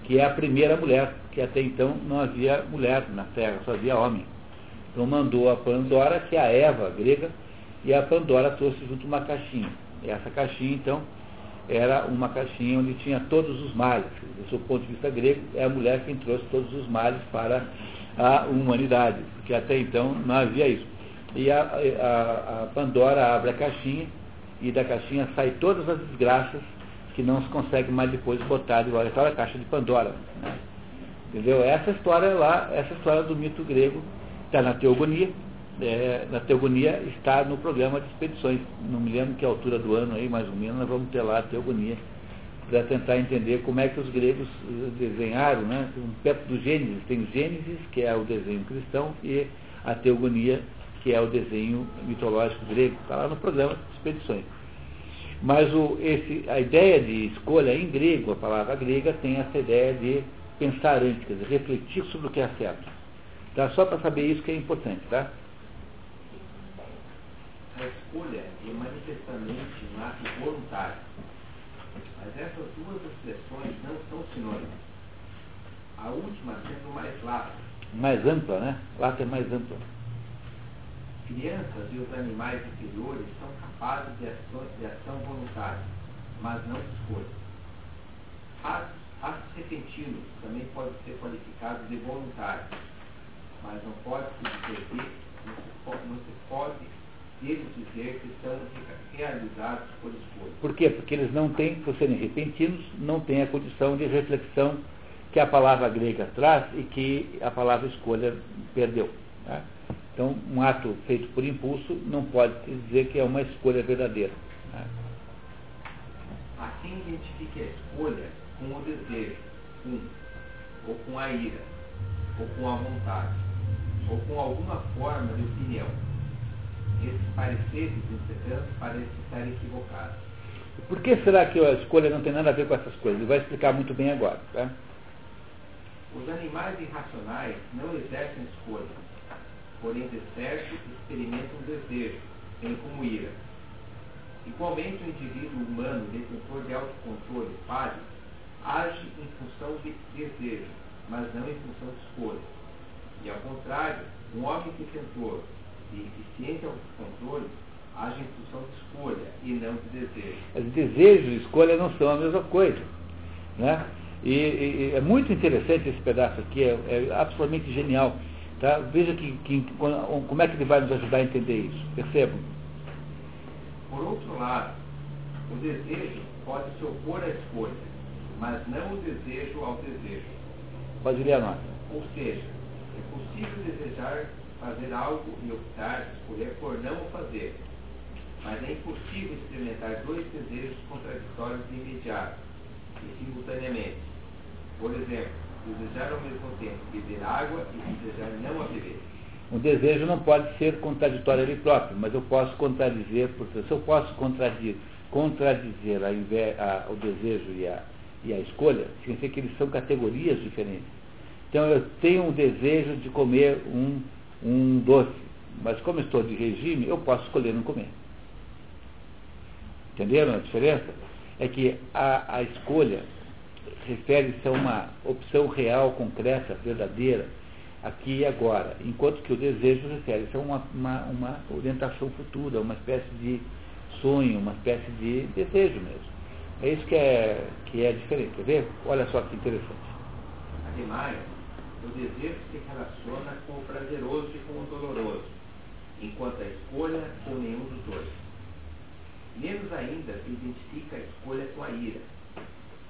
que é a primeira mulher, que até então não havia mulher na Terra, só havia homem. Então mandou a Pandora, que é a Eva grega, e a Pandora trouxe junto uma caixinha. E essa caixinha, então, era uma caixinha onde tinha todos os males. Do seu ponto de vista grego, é a mulher quem trouxe todos os males para a humanidade, porque até então não havia isso. E a, a, a Pandora abre a caixinha e da caixinha sai todas as desgraças que não se consegue mais depois botar de volta. Aquela caixa de Pandora. Né? Entendeu? Essa história lá, essa história do mito grego está na teogonia, é, na teogonia está no programa de expedições. Não me lembro que altura do ano aí, mais ou menos, nós vamos ter lá a teogonia para tentar entender como é que os gregos eh, desenharam, né? Perto do Gênesis, tem o Gênesis, que é o desenho cristão, e a teogonia, que é o desenho mitológico grego. Está lá no programa de expedições. Mas o, esse, a ideia de escolha em grego, a palavra grega, tem essa ideia de pensar antes, quer dizer, refletir sobre o que é certo. Tá? Só para saber isso que é importante, tá? A escolha é manifestamente um ato voluntário. Mas essas duas expressões não são sinônimas. A última sendo mais lata. Mais ampla, né? Lata é mais ampla. Crianças e os animais inferiores são capazes de ação, de ação voluntária, mas não de escolha. Atos, atos repentinos também podem ser qualificados de voluntários, mas não pode se dizer que, não se pode, dizer que são realizados por escolha. Por quê? Porque eles não têm, por serem repentinos, não têm a condição de reflexão que a palavra grega traz e que a palavra escolha perdeu. Tá? Então, um ato feito por impulso não pode dizer que é uma escolha verdadeira. Tá? Assim identifique a escolha com o desejo, com, ou com a ira, ou com a vontade, ou com alguma forma de opinião esses pareceres, entretanto, parecem estar equivocados. Por que será que a escolha não tem nada a ver com essas coisas? Ele vai explicar muito bem agora. Tá? Os animais irracionais não exercem escolha, porém, de certo, experimentam desejo, bem como ira. Igualmente, o indivíduo humano detentor de autocontrole falho age em função de desejo, mas não em função de escolha. E ao contrário, um homem detentor de eficiente autocontrole age em função de escolha e não de desejo. Mas desejo e escolha não são a mesma coisa. Né? E, e, é muito interessante esse pedaço aqui, é, é absolutamente genial. Tá? Veja que, que, como é que ele vai nos ajudar a entender isso. Percebam. Por outro lado, o desejo pode se opor à escolha, mas não o desejo ao desejo. Pode ler a nota. Ou seja, é possível desejar fazer algo e optar, escolher por não o fazer. Mas é impossível experimentar dois desejos contraditórios de imediato e simultaneamente. Por exemplo, desejar ao mesmo tempo beber água e desejar não a beber. O desejo não pode ser contraditório ele próprio, mas eu posso contradizer, porque se eu posso contradizer, contradizer a, a, o desejo e a, e a escolha, significa que eles são categorias diferentes. Então eu tenho um desejo de comer um, um doce, mas como estou de regime, eu posso escolher não comer. Entenderam a diferença? É que a, a escolha refere-se a uma opção real, concreta, verdadeira, aqui e agora, enquanto que o desejo refere-se a uma, uma, uma orientação futura, uma espécie de sonho, uma espécie de desejo mesmo. É isso que é, que é diferente, quer ver? Olha só que interessante. Ademais, o desejo se relaciona com o prazeroso e com o doloroso, enquanto a escolha com nenhum dos dois. Menos ainda se identifica a escolha com a ira.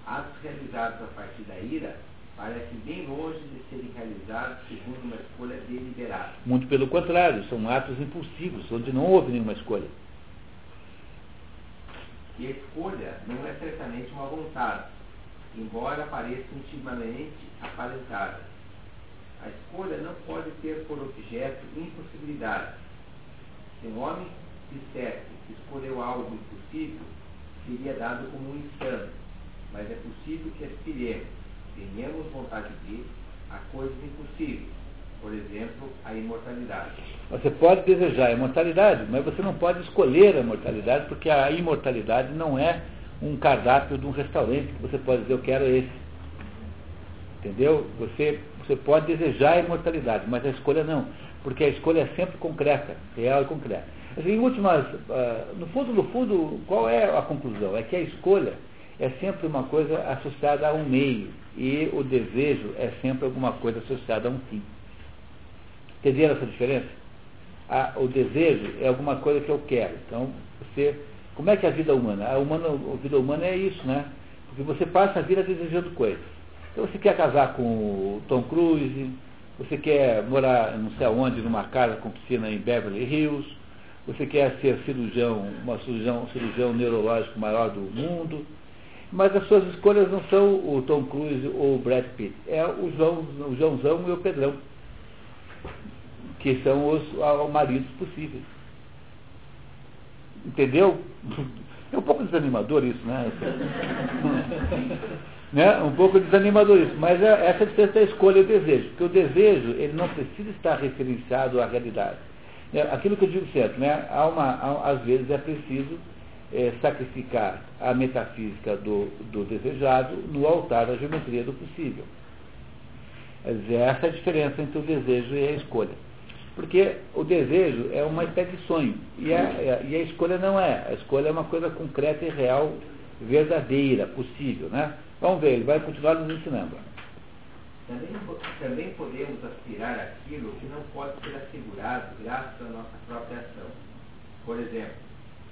Atos realizados a partir da ira parecem bem longe de serem realizados segundo uma escolha deliberada. Muito pelo contrário, são atos impulsivos, onde não houve nenhuma escolha. E a escolha não é certamente uma vontade, embora pareça intimamente aparentada. A escolha não pode ter por objeto impossibilidade. Se um homem dissesse que escolheu algo impossível, seria dado como um insano. Mas é possível que aspiremos, tenhamos vontade de, a coisas impossíveis. Por exemplo, a imortalidade. Você pode desejar a imortalidade, mas você não pode escolher a imortalidade, porque a imortalidade não é um cardápio de um restaurante que você pode dizer, eu quero esse. Entendeu? Você, você pode desejar a imortalidade, mas a escolha não. Porque a escolha é sempre concreta, real e concreta. Assim, em últimas, uh, no fundo, no fundo, qual é a conclusão? É que a escolha é sempre uma coisa associada a um meio e o desejo é sempre alguma coisa associada a um fim. Entenderam essa diferença? A, o desejo é alguma coisa que eu quero. Então, você. Como é que é a vida humana? A, humana? a vida humana é isso, né? Porque você passa a vida desejando coisas. Então você quer casar com o Tom Cruise, você quer morar não sei aonde, numa casa com piscina em Beverly Hills, você quer ser cirurgião, uma cirurgião, cirurgião neurológico maior do mundo, mas as suas escolhas não são o Tom Cruise ou o Brad Pitt, é o, João, o Joãozão e o Pedrão, que são os, os maridos possíveis. Entendeu? [laughs] É um pouco desanimador isso, né? [laughs] né? Um pouco desanimador isso, mas é, essa é a diferença da escolha e desejo, porque o desejo ele não precisa estar referenciado à realidade. É, aquilo que eu digo certo, né? Há uma, há, às vezes é preciso é, sacrificar a metafísica do, do desejado no altar da geometria do possível. Essa é a diferença entre o desejo e a escolha. Porque o desejo é uma espécie de sonho. E a, e a escolha não é. A escolha é uma coisa concreta e real, verdadeira, possível. Né? Vamos ver, ele vai continuar nos ensinando. Também, também podemos aspirar aquilo que não pode ser assegurado graças à nossa própria ação. Por exemplo,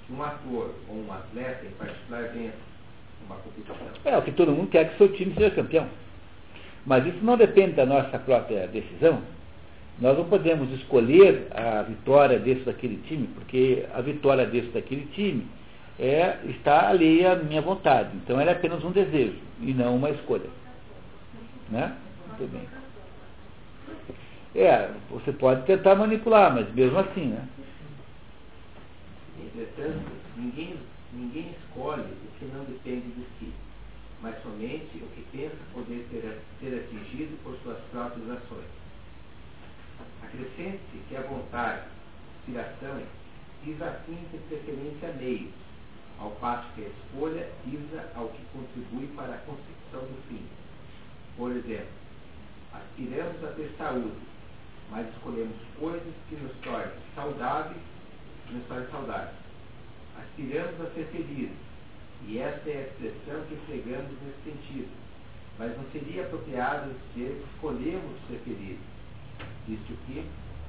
se um ator ou um atleta em particular vença uma competição. É, o que todo mundo quer que seu time seja campeão. Mas isso não depende da nossa própria decisão. Nós não podemos escolher a vitória desse daquele time, porque a vitória desse daquele time é, está alheia à minha vontade. Então ela é apenas um desejo e não uma escolha. Né? Muito bem. É, você pode tentar manipular, mas mesmo assim, né? Entretanto, ninguém, ninguém escolhe o que não depende de si, mas somente o que pensa poder ter, ser atingido por suas próprias ações. Acrescente que a vontade, inspiração, diz assim de preferência meios, ao passo que a escolha visa ao que contribui para a consecução do fim. Por exemplo, aspiramos a ter saúde, mas escolhemos coisas que nos tornem saudáveis nos tornem saudáveis. Aspiramos a ser felizes, e esta é a expressão que empregamos nesse sentido. Mas não seria apropriado dizer que escolhemos ser felizes, visto que,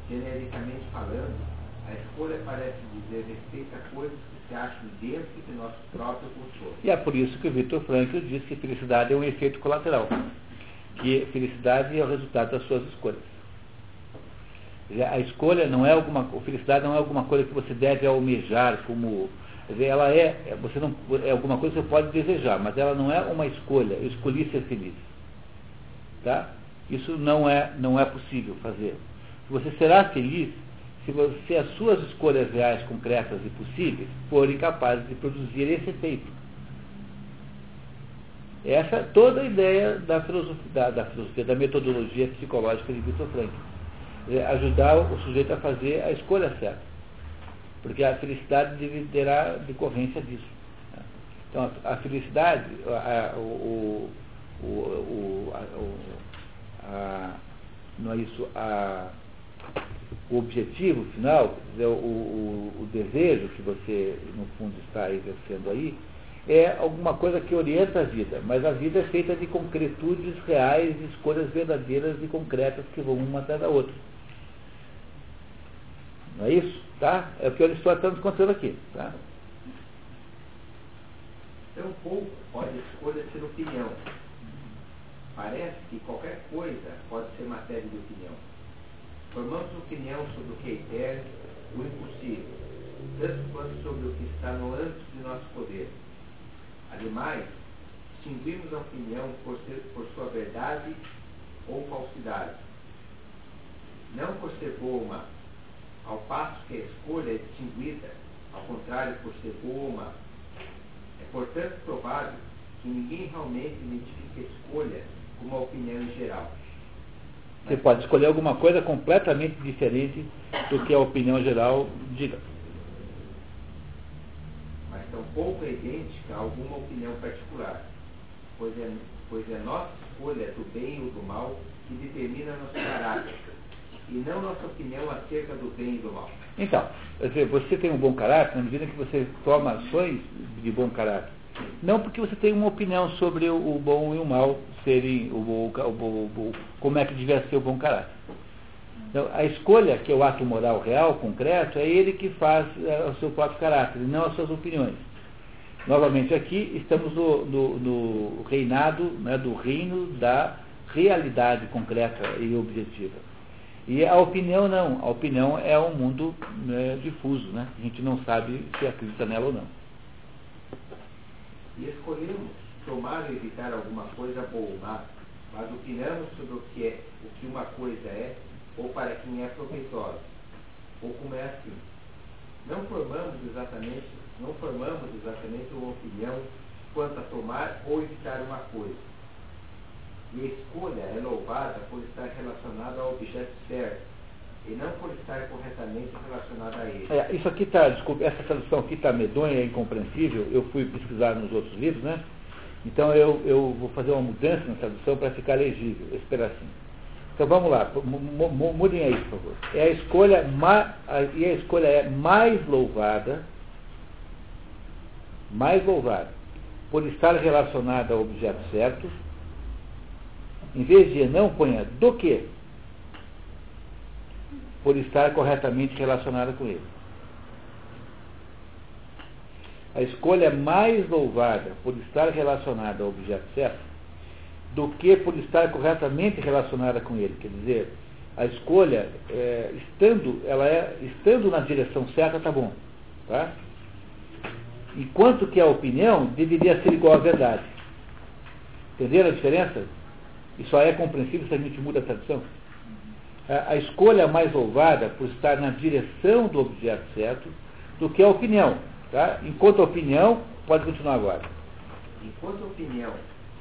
genericamente falando, a escolha parece dizer respeito a coisas que se dentro de nosso próprio controle. E é por isso que o Victor Frankl diz que felicidade é um efeito colateral, que felicidade é o resultado das suas escolhas. A escolha não é alguma, felicidade não é alguma coisa que você deve almejar como dizer, ela é, é, você não, é alguma coisa que você pode desejar, mas ela não é uma escolha. Eu escolhi ser feliz. Tá? Isso não é, não é possível fazer. Você será feliz se, as suas escolhas reais, concretas e possíveis forem capazes de produzir esse efeito. Essa é toda a ideia da filosofia, da, da, filosofia, da metodologia psicológica de Viktor Frankl. É ajudar o sujeito a fazer a escolha certa. Porque a felicidade deverá decorrência disso. Então, a, felicidade, a, o, o, o, a, não é isso, a, o objetivo final, dizer, o, o, o, desejo que você, no fundo, está exercendo aí, é alguma coisa que orienta a vida, mas a vida é feita de concretudes reais, de escolhas verdadeiras e concretas que vão uma atrás da outra. Não é isso? Tá? É o que Aristóteles está nos contando aqui. Tá? pouco pode escolha ser opinião. Parece que qualquer coisa pode ser matéria de opinião. Formamos opinião sobre o que é eterno, o impossível, tanto quanto sobre o que está no âmbito de nosso poder. Ademais, distinguimos a opinião por, ser, por sua verdade ou falsidade. Não por ser boa ou má, ao passo que a escolha é distinguida, ao contrário, por ser boa ou má. É, portanto, provável que ninguém realmente identifique a escolha como a opinião em geral você pode escolher alguma coisa completamente diferente do que a opinião geral diga. Mas tampouco é idêntica a alguma opinião particular, pois é, pois é nossa escolha do bem ou do mal que determina nosso caráter, e não nossa opinião acerca do bem e do mal. Então, você tem um bom caráter na medida que você toma ações de bom caráter. Não porque você tem uma opinião sobre o bom e o mal serem o, o, o, como é que devia ser o bom caráter. Então, a escolha, que é o ato moral real, concreto, é ele que faz é, o seu próprio caráter, não as suas opiniões. Novamente aqui estamos no, no, no reinado, né, do reino da realidade concreta e objetiva. E a opinião não, a opinião é um mundo né, difuso, né? a gente não sabe se acredita nela ou não. E escolhemos tomar ou evitar alguma coisa boa ou má, mas opinamos sobre o que, é, o que uma coisa é ou para quem é proveitosa, ou como é assim. Não formamos exatamente, não formamos exatamente uma opinião quanto a tomar ou evitar uma coisa. E a escolha é louvada por estar relacionada ao objeto certo, e não por estar corretamente relacionada a ele. É, isso aqui está, desculpa, essa tradução aqui está medonha e incompreensível. Eu fui pesquisar nos outros livros, né? Então eu, eu vou fazer uma mudança na tradução para ficar legível, esse pedacinho. Então vamos lá, mudem aí, por favor. É a escolha, e a escolha é mais louvada, mais louvada, por estar relacionada ao objeto certo, em vez de não ponha do que, por estar corretamente relacionada com ele. A escolha é mais louvada por estar relacionada ao objeto certo do que por estar corretamente relacionada com ele. Quer dizer, a escolha, é, estando, ela é, estando na direção certa, está bom. Tá? Enquanto que a opinião deveria ser igual à verdade. Entenderam a diferença? E só é compreensível se a gente muda a tradução. A, a escolha mais louvada por estar na direção do objeto certo do que a opinião. Tá? Enquanto opinião, pode continuar agora. Enquanto opinião,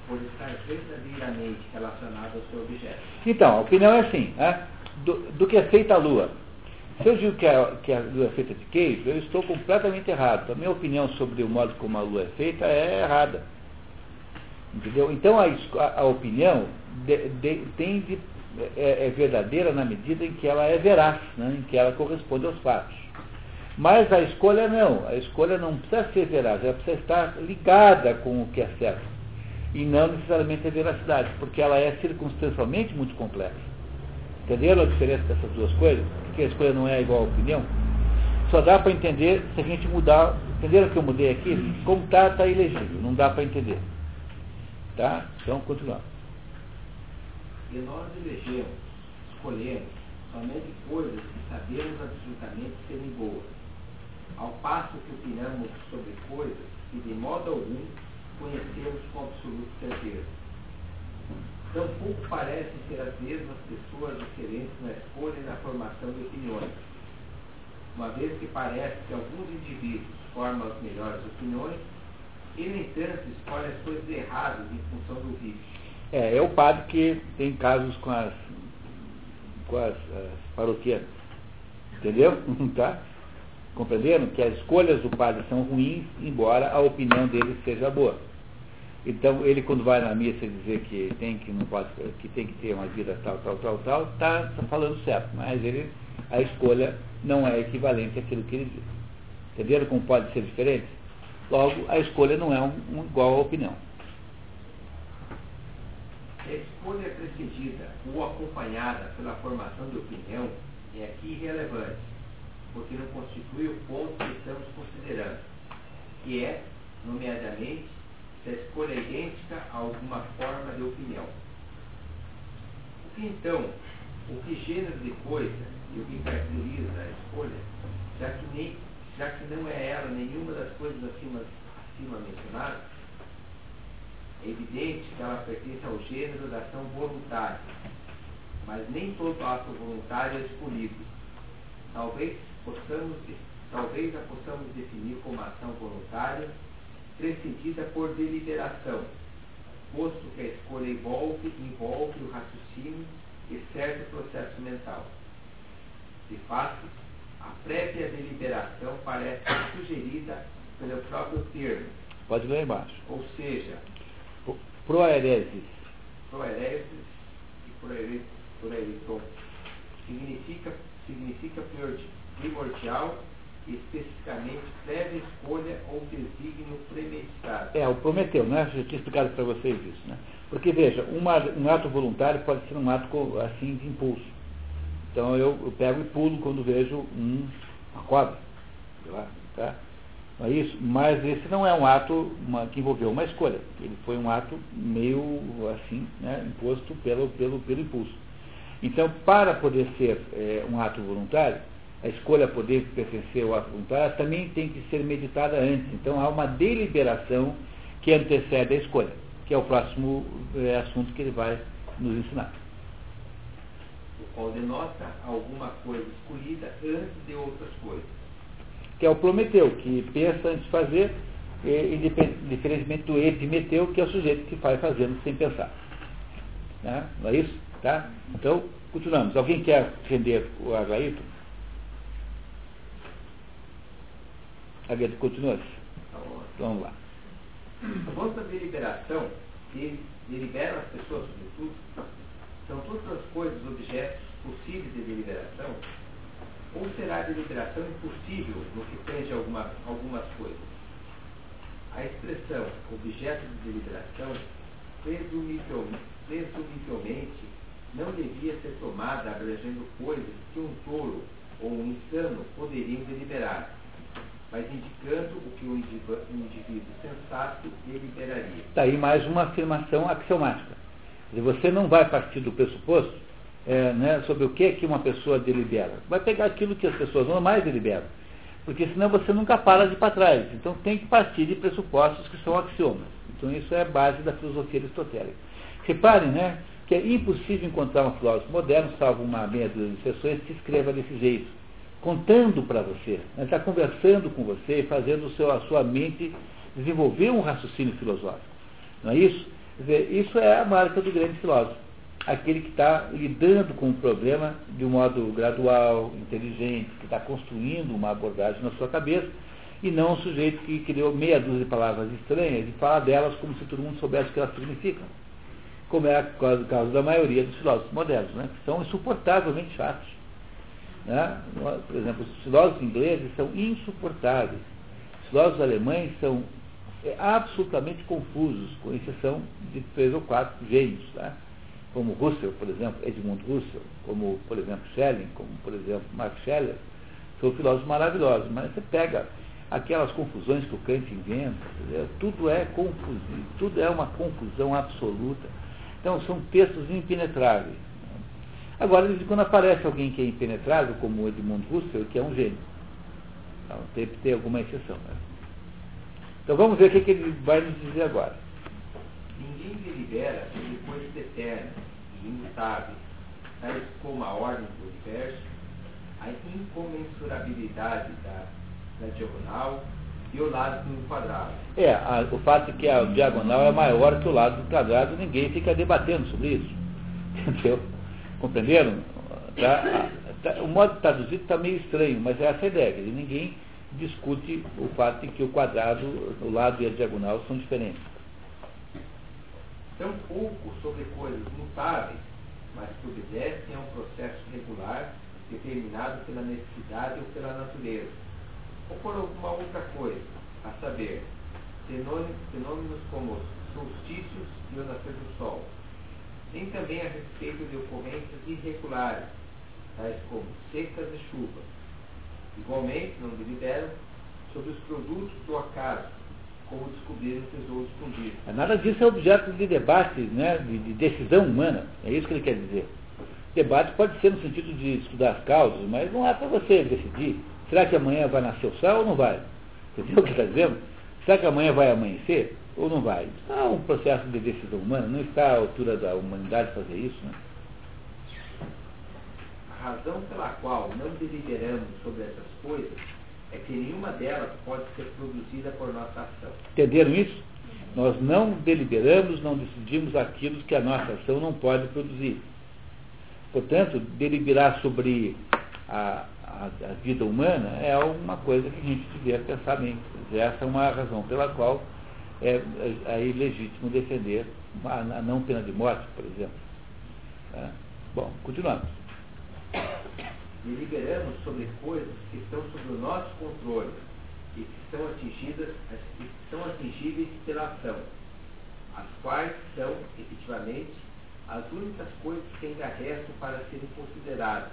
por estar verdadeiramente relacionada ao seu objeto. Então, a opinião é assim, né? do, do que é feita a Lua. Se eu digo que a, que a lua é feita de queijo, eu estou completamente errado. A minha opinião sobre o modo como a lua é feita é errada. Entendeu? Então a, a opinião de, de, é, é, verdadeira na medida em que ela é veraz, né? em que ela corresponde aos fatos. Mas a escolha não, a escolha não precisa ser veraz, ela precisa estar ligada com o que é certo. E não necessariamente a veracidade, porque ela é circunstancialmente muito complexa. Entenderam a diferença dessas duas coisas? Que a escolha não é igual à opinião? Só dá para entender se a gente mudar. Entenderam o que eu mudei aqui? Como está, está ilegível, não dá para entender. Tá? Então, continuando. E nós elegemos, escolhemos, somente coisas que sabemos absolutamente serem boas, ao passo que opinamos sobre coisas que de modo algum conhecemos com absoluta certeza. Tampouco parecem ser as mesmas pessoas diferentes na escolha e na formação de opiniões, uma vez que parece que alguns indivíduos formam as melhores opiniões e, no entanto, escolhem as coisas erradas em função do vício. É, é o padre que tem casos com as, com as, as paroquianas. Entendeu? [laughs] tá? Compreenderam? Que as escolhas do padre são ruins, embora a opinião dele seja boa. Então, ele quando vai na missa dizer que tem que, não pode, que, tem que ter uma vida tal, tal, tal, tal, está tá falando certo, mas ele, a escolha não é equivalente àquilo que ele diz. Entenderam como pode ser diferente? Logo, a escolha não é um, um igual à opinião. A escolha precedida ou acompanhada pela formação de opinião é aqui irrelevante, porque não constitui o ponto que estamos considerando, que é, nomeadamente, se a escolha é idêntica a alguma forma de opinião. O que então, o que gênero de coisa e o que caracteriza a escolha, já que, nem, já que não é ela nenhuma das coisas acima, acima mencionadas, é evidente que ela pertence ao gênero da ação voluntária, mas nem todo ato voluntário é escolhido. Talvez, possamos, talvez a possamos definir como ação voluntária precedida por deliberação, posto que a escolha envolve, envolve o raciocínio e certo processo mental. De fato, a prévia deliberação parece sugerida pelo próprio termo. Pode ler embaixo. Ou seja, proeresis. Proeresis e proeriton significa, significa primordial especificamente prévia escolha ou desígnio premeditado. É, o prometeu, né? Eu tinha explicado para vocês isso, né? Porque, veja, uma, um ato voluntário pode ser um ato, assim, de impulso. Então, eu, eu pego e pulo quando vejo um, uma cobra, sei lá, tá? É isso? Mas esse não é um ato uma, que envolveu uma escolha. Ele foi um ato meio, assim, né, imposto pelo, pelo, pelo impulso. Então, para poder ser é, um ato voluntário, a escolha poder pertencer ao ato voluntário também tem que ser meditada antes. Então há uma deliberação que antecede a escolha, que é o próximo é, assunto que ele vai nos ensinar. O qual denota alguma coisa escolhida antes de outras coisas. Que é o Prometeu, que pensa antes de fazer, e, diferentemente do Epimeteu, que é o sujeito que vai fazendo sem pensar. Né? Não é isso? Tá? Então, continuamos. Alguém quer render o Agaíto? A Guedes continua. Vamos lá. Quanto à deliberação, deliberam as pessoas sobretudo, são todas as coisas objetos possíveis de deliberação? Ou será a deliberação impossível no que tange alguma, algumas coisas? A expressão objeto de deliberação, presumivelmente, não devia ser tomada abrangendo coisas que um tolo ou um insano poderiam deliberar mas indicando o que o indivíduo sensato deliberaria. Está aí mais uma afirmação axiomática. Você não vai partir do pressuposto é, né, sobre o que, que uma pessoa delibera. Vai pegar aquilo que as pessoas normais deliberam. Porque senão você nunca para de ir para trás. Então tem que partir de pressupostos que são axiomas. Então isso é a base da filosofia aristotélica. Reparem né, que é impossível encontrar um filósofo moderno, salvo uma meia dúzia de exceções, que escreva desse jeito contando para você, né? está conversando com você e fazendo seu, a sua mente desenvolver um raciocínio filosófico. Não é isso? Dizer, isso é a marca do grande filósofo. Aquele que está lidando com o problema de um modo gradual, inteligente, que está construindo uma abordagem na sua cabeça, e não um sujeito que criou meia dúzia de palavras estranhas e fala delas como se todo mundo soubesse o que elas significam. Como é o caso da maioria dos filósofos modernos, né, que são insuportavelmente chatos. Né? Por exemplo, os filósofos ingleses são insuportáveis. Os filósofos alemães são é, absolutamente confusos, com exceção de três ou quatro gênios. Né? Como Russell, por exemplo, Edmund Russell, como, por exemplo, Schelling, como, por exemplo, Mark Scheller, são filósofos maravilhosos, mas você pega aquelas confusões que o Kant inventa, tudo é confuso, tudo é uma confusão absoluta. Então, são textos impenetráveis. Agora, quando aparece alguém que é impenetrável, como Edmund Russell, que é um gênio. Então, tem que ter alguma exceção. Né? Então, vamos ver o que ele vai nos dizer agora. Ninguém delibera sobre coisas eternas e imutáveis, tais como a ordem do universo, a incomensurabilidade da, da diagonal e o lado do quadrado. É, a, o fato de que a diagonal é maior que o lado do quadrado, ninguém fica debatendo sobre isso. [laughs] Entendeu? Compreenderam? Tá, tá, o modo traduzido está meio estranho, mas é essa a ideia. Ninguém discute o fato de que o quadrado, o lado e a diagonal são diferentes tão pouco sobre coisas mutáveis, mas que obedecem a um processo regular determinado pela necessidade ou pela natureza, ou por alguma outra coisa, a saber, fenômenos como solstícios e o nascer do sol, nem também a respeito de ocorrências irregulares, tais como secas e chuvas. Igualmente, não deliberam sobre os produtos do acaso, como descobrir um tesouro escondido. Nada disso é objeto de debate, né, de, de, decisão humana. É isso que ele quer dizer. Debate pode ser no sentido de estudar as causas, mas não é para você decidir. Será que amanhã vai nascer o sol ou não vai? Entendeu o que está dizendo? Será que amanhã vai amanhecer ou não vai? Isso é um processo de decisão humana, não está à altura da humanidade fazer isso. Né? A razão pela qual não deliberamos sobre essas coisas é que nenhuma delas pode ser produzida por nossa ação. Entenderam isso? Nós não deliberamos, não decidimos aquilo que a nossa ação não pode produzir. Portanto, deliberar sobre a, a, a vida humana é uma coisa que a gente devia pensar bem. Essa é uma razão pela qual é, é, é ilegítimo defender a, a não pena de morte, por exemplo. Tá? Bom, continuamos deliberamos sobre coisas que estão sob o nosso controle e que são atingidas, que são atingíveis pela ação, as quais são, efetivamente, as únicas coisas que ainda restam para serem consideradas,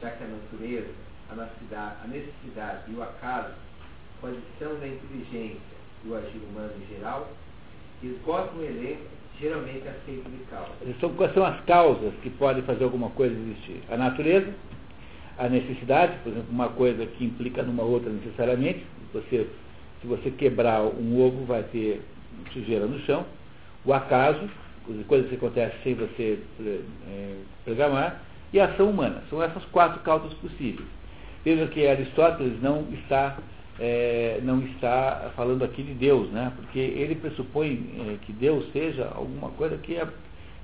já que a natureza, a necessidade e o acaso, adição da inteligência e o agir humano em geral, esgotam o elenco geralmente aceito de causa. Quais são as causas que podem fazer alguma coisa existir? A natureza, a necessidade, por exemplo, uma coisa que implica numa outra necessariamente, você, se você quebrar um ovo vai ter sujeira no chão, o acaso, coisas que acontecem sem você é, programar, e a ação humana. São essas quatro causas possíveis. Veja que Aristóteles não está, é, não está falando aqui de Deus, né? porque ele pressupõe é, que Deus seja alguma coisa que é,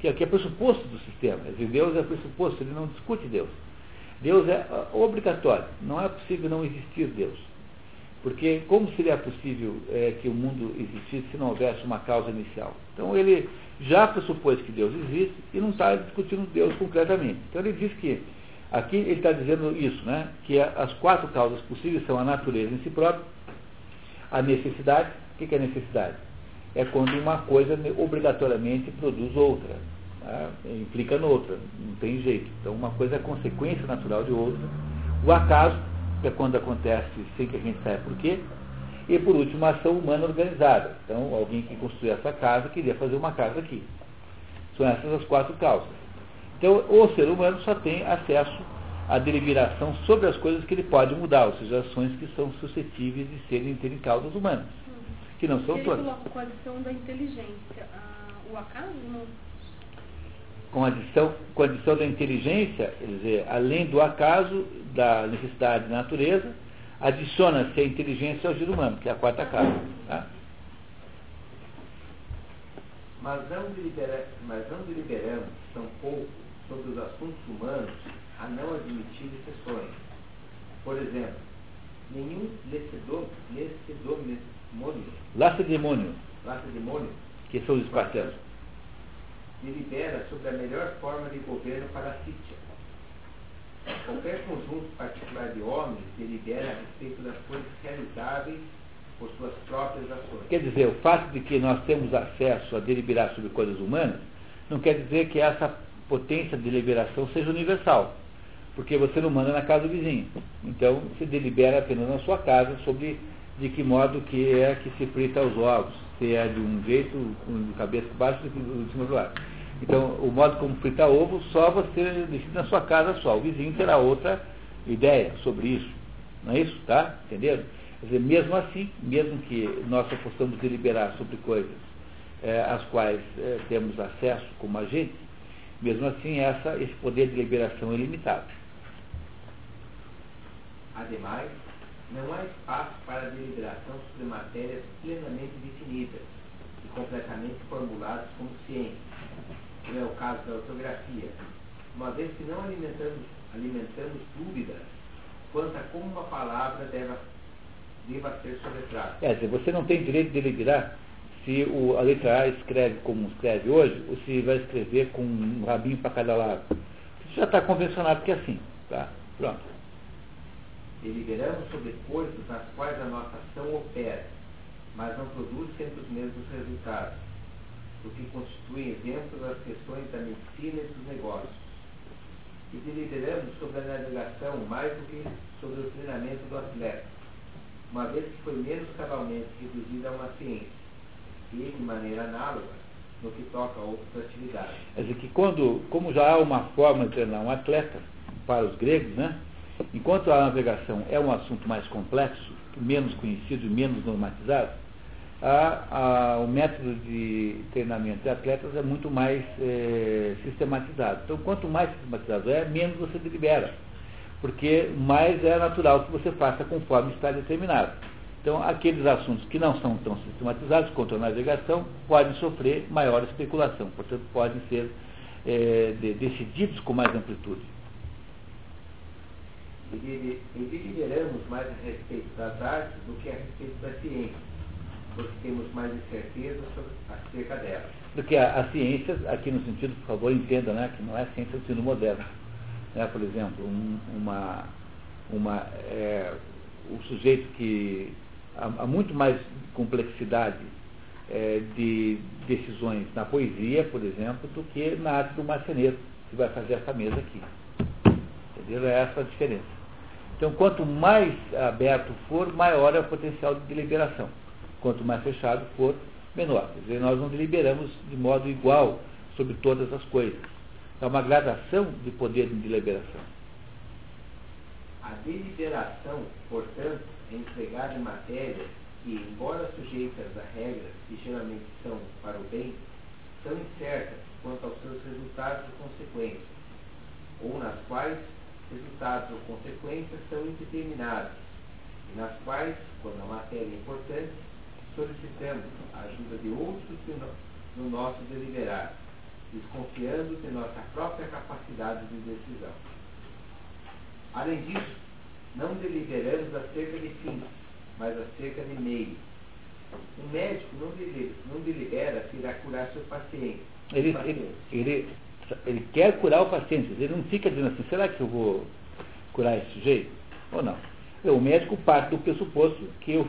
que é, que é pressuposto do sistema. Deus é pressuposto, ele não discute Deus. Deus é obrigatório. Não é possível não existir Deus. Porque como seria possível é, que o mundo existisse se não houvesse uma causa inicial? Então ele já pressupôs que Deus existe e não está discutindo Deus concretamente. Então ele diz que, aqui ele está dizendo isso, né? que as quatro causas possíveis são a natureza em si própria, a necessidade. O que é necessidade? É quando uma coisa obrigatoriamente produz outra né, implica noutra, não tem jeito. Então uma coisa é consequência natural de outra. O acaso, que é quando acontece sem que a gente saiba por quê. E por último, a ação humana organizada. Então alguém que construiu essa casa queria fazer uma casa aqui. São essas as quatro causas. Então o ser humano só tem acesso à deliberação sobre as coisas que ele pode mudar, ou seja, ações que são suscetíveis de serem terem causas humanas, que não são todas. Com a adição da inteligência, o acaso não com a adição, com adição da inteligência, quer dizer, além do acaso, da necessidade da natureza, adiciona-se a inteligência ao giro humano, que é a quarta causa. Tá? Mas não, delibera, mas não deliberamos, tampouco, sobre os assuntos humanos, a não admitir exceções. Por exemplo, nenhum lacedemônio, Lacedemônio, lacedemônio que são os espartanos. Delibera sobre a melhor forma de governo para a Sítia. Qualquer conjunto particular de homens delibera a respeito das coisas realizáveis por suas próprias ações. Quer dizer, o fato de que nós temos acesso a deliberar sobre coisas humanas não quer dizer que essa potência de deliberação seja universal. Porque você não manda na casa do vizinho. Então, você delibera apenas na sua casa sobre de que modo que é que se frita os ovos. Se é de um jeito, com cabeça para baixo, de cima para lado. Então, o modo como fritar ovo só você decide na sua casa só. O vizinho terá outra ideia sobre isso. Não é isso? Tá? Entenderam? Quer dizer, mesmo assim, mesmo que nós só possamos deliberar sobre coisas eh, às quais eh, temos acesso como agentes, mesmo assim essa, esse poder de deliberação é limitado. Ademais, não há espaço para deliberação sobre matérias plenamente definidas e completamente formuladas como ciência, é o caso da ortografia, uma vez que não alimentamos, alimentamos dúvidas quanto a como uma palavra deva, deva ser soletrada. É, dizer, você não tem direito de deliberar se o, a letra A escreve como escreve hoje, ou se vai escrever com um rabinho para cada lado. Isso já está convencionado que é assim. Tá? Pronto. Deliberamos sobre coisas nas quais a nossa ação opera, mas não produz sempre os mesmos resultados, o que constitui exemplo das questões da medicina e dos negócios. E deliberamos sobre a navegação mais do que sobre o treinamento do atleta, uma vez que foi menos cabalmente reduzida a uma ciência, e de maneira análoga no que toca a outras atividades. Quer dizer que quando, como já há uma forma de treinar um atleta, para os gregos, né? Enquanto a navegação é um assunto mais complexo, menos conhecido e menos normatizado, a, a, o método de treinamento de atletas é muito mais é, sistematizado. Então, quanto mais sistematizado é, menos você delibera, porque mais é natural que você faça conforme está determinado. Então, aqueles assuntos que não são tão sistematizados quanto a navegação podem sofrer maior especulação, portanto, podem ser é, de, decididos com mais amplitude e deliberamos mais a respeito das artes do que a respeito da ciência, porque temos mais incerteza acerca dela. Porque a, a ciência, aqui no sentido, por favor, entenda, né, que não é ciência do sentido moderno. Né? Por exemplo, um, uma, uma, é, o sujeito que há, há muito mais complexidade é, de decisões na poesia, por exemplo, do que na arte do marceneiro, que vai fazer essa mesa aqui. Entendeu? É essa a diferença. Então, quanto mais aberto for, maior é o potencial de deliberação. Quanto mais fechado for, menor. Quer dizer, nós não deliberamos de modo igual sobre todas as coisas. É uma gradação de poder de deliberação. A deliberação, portanto, é empregada em matérias que, embora sujeitas a regras que geralmente são para o bem, são incertas quanto aos seus resultados e consequências, ou nas quais resultados ou consequências são indeterminados, e nas quais, quando a matéria é importante, solicitamos a ajuda de outros no nosso deliberar, desconfiando de nossa própria capacidade de decisão. Além disso, não deliberamos acerca de fins, mas acerca de meios. O médico não delibera, não delibera se irá curar seu paciente. Ele, ele, ele ele quer curar o paciente. Ele não fica dizendo assim, será que eu vou curar esse sujeito? Ou não? O médico parte do pressuposto que o,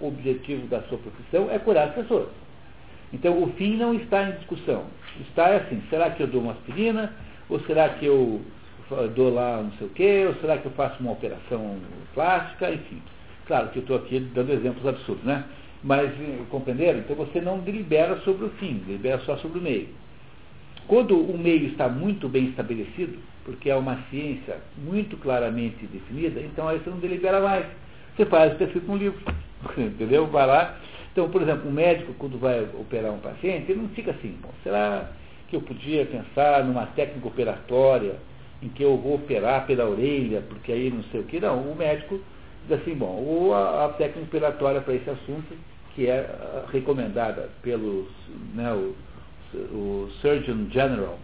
objetivo da sua profissão é curar as pessoas. Então o fim não está em discussão. Está assim, será que eu dou uma aspirina? Ou será que eu dou lá não sei o quê? Ou será que eu faço uma operação plástica? Enfim. Claro que eu estou aqui dando exemplos absurdos, né? Mas eh, compreenderam? Então você não delibera sobre o fim, delibera só sobre o meio. Quando o meio está muito bem estabelecido, porque é uma ciência muito claramente definida, então aí você não delibera mais. Você faz o está escrito no livro. [laughs] Entendeu? Vai lá. Então, por exemplo, um médico, quando vai operar um paciente, ele não fica assim, bom, será que eu podia pensar numa técnica operatória em que eu vou operar pela orelha, porque aí não sei o que. Não, o médico diz assim, bom, ou a, a técnica operatória para esse assunto, que é ah, recomendada pelos, né, o, o Surgeon General,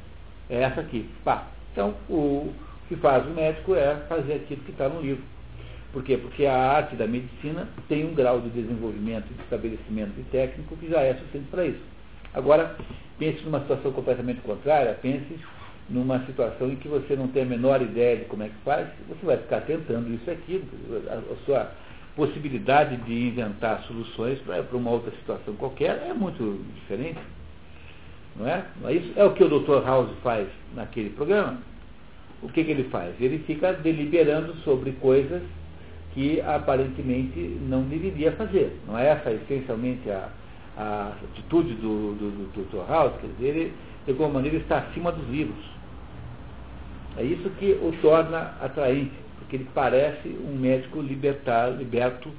é essa aqui. Pá. Então, o que faz o médico é fazer aquilo que está no livro. Por quê? Porque a arte da medicina tem um grau de desenvolvimento e de estabelecimento de técnico que já é suficiente para isso. Agora, pense numa situação completamente contrária, pense numa situação em que você não tem a menor ideia de como é que faz, você vai ficar tentando isso aqui, a, a sua possibilidade de inventar soluções para uma outra situação qualquer é muito diferente. Não é? Isso é o que o Dr. House faz naquele programa. O que, que ele faz? Ele fica deliberando sobre coisas que aparentemente não deveria fazer. Não é essa essencialmente a, a atitude do, do, do Dr. House? Quer dizer, ele, de alguma maneira, está acima dos livros. É isso que o torna atraente, porque ele parece um médico libertar, liberto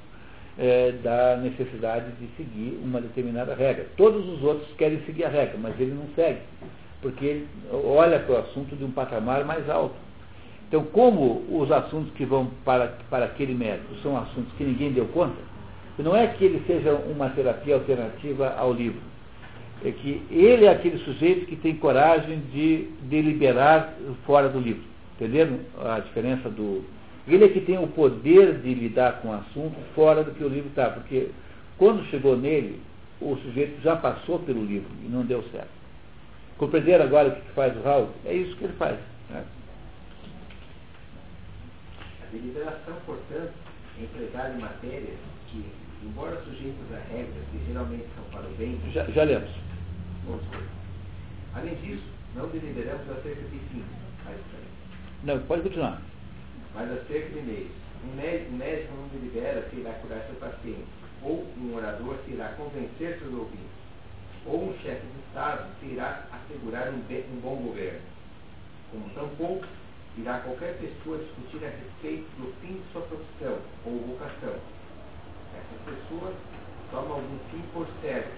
é, da necessidade de seguir uma determinada regra. Todos os outros querem seguir a regra, mas ele não segue, porque ele olha para o assunto de um patamar mais alto. Então, como os assuntos que vão para, para aquele médico são assuntos que ninguém deu conta, não é que ele seja uma terapia alternativa ao livro, é que ele é aquele sujeito que tem coragem de deliberar fora do livro. Entenderam a diferença do. Ele é que tem o poder de lidar com o assunto fora do que o livro está, porque quando chegou nele, o sujeito já passou pelo livro e não deu certo. Compreenderam agora o que faz o Raul? É isso que ele faz. Né? A deliberação, portanto, é empregada em matérias que, embora sujeitas a regras que geralmente são para o bem. Já, já lemos. Além disso, não deliberamos acerca de fins, Não, pode continuar. Mas acerca de meios. Um médico, um médico não delibera se irá curar seu paciente, ou um orador se irá convencer seus ouvintes, ou um chefe de Estado se irá assegurar um, um bom governo. Como tampouco irá qualquer pessoa discutir a respeito do fim de sua profissão ou vocação. Essas pessoas tomam algum fim por certo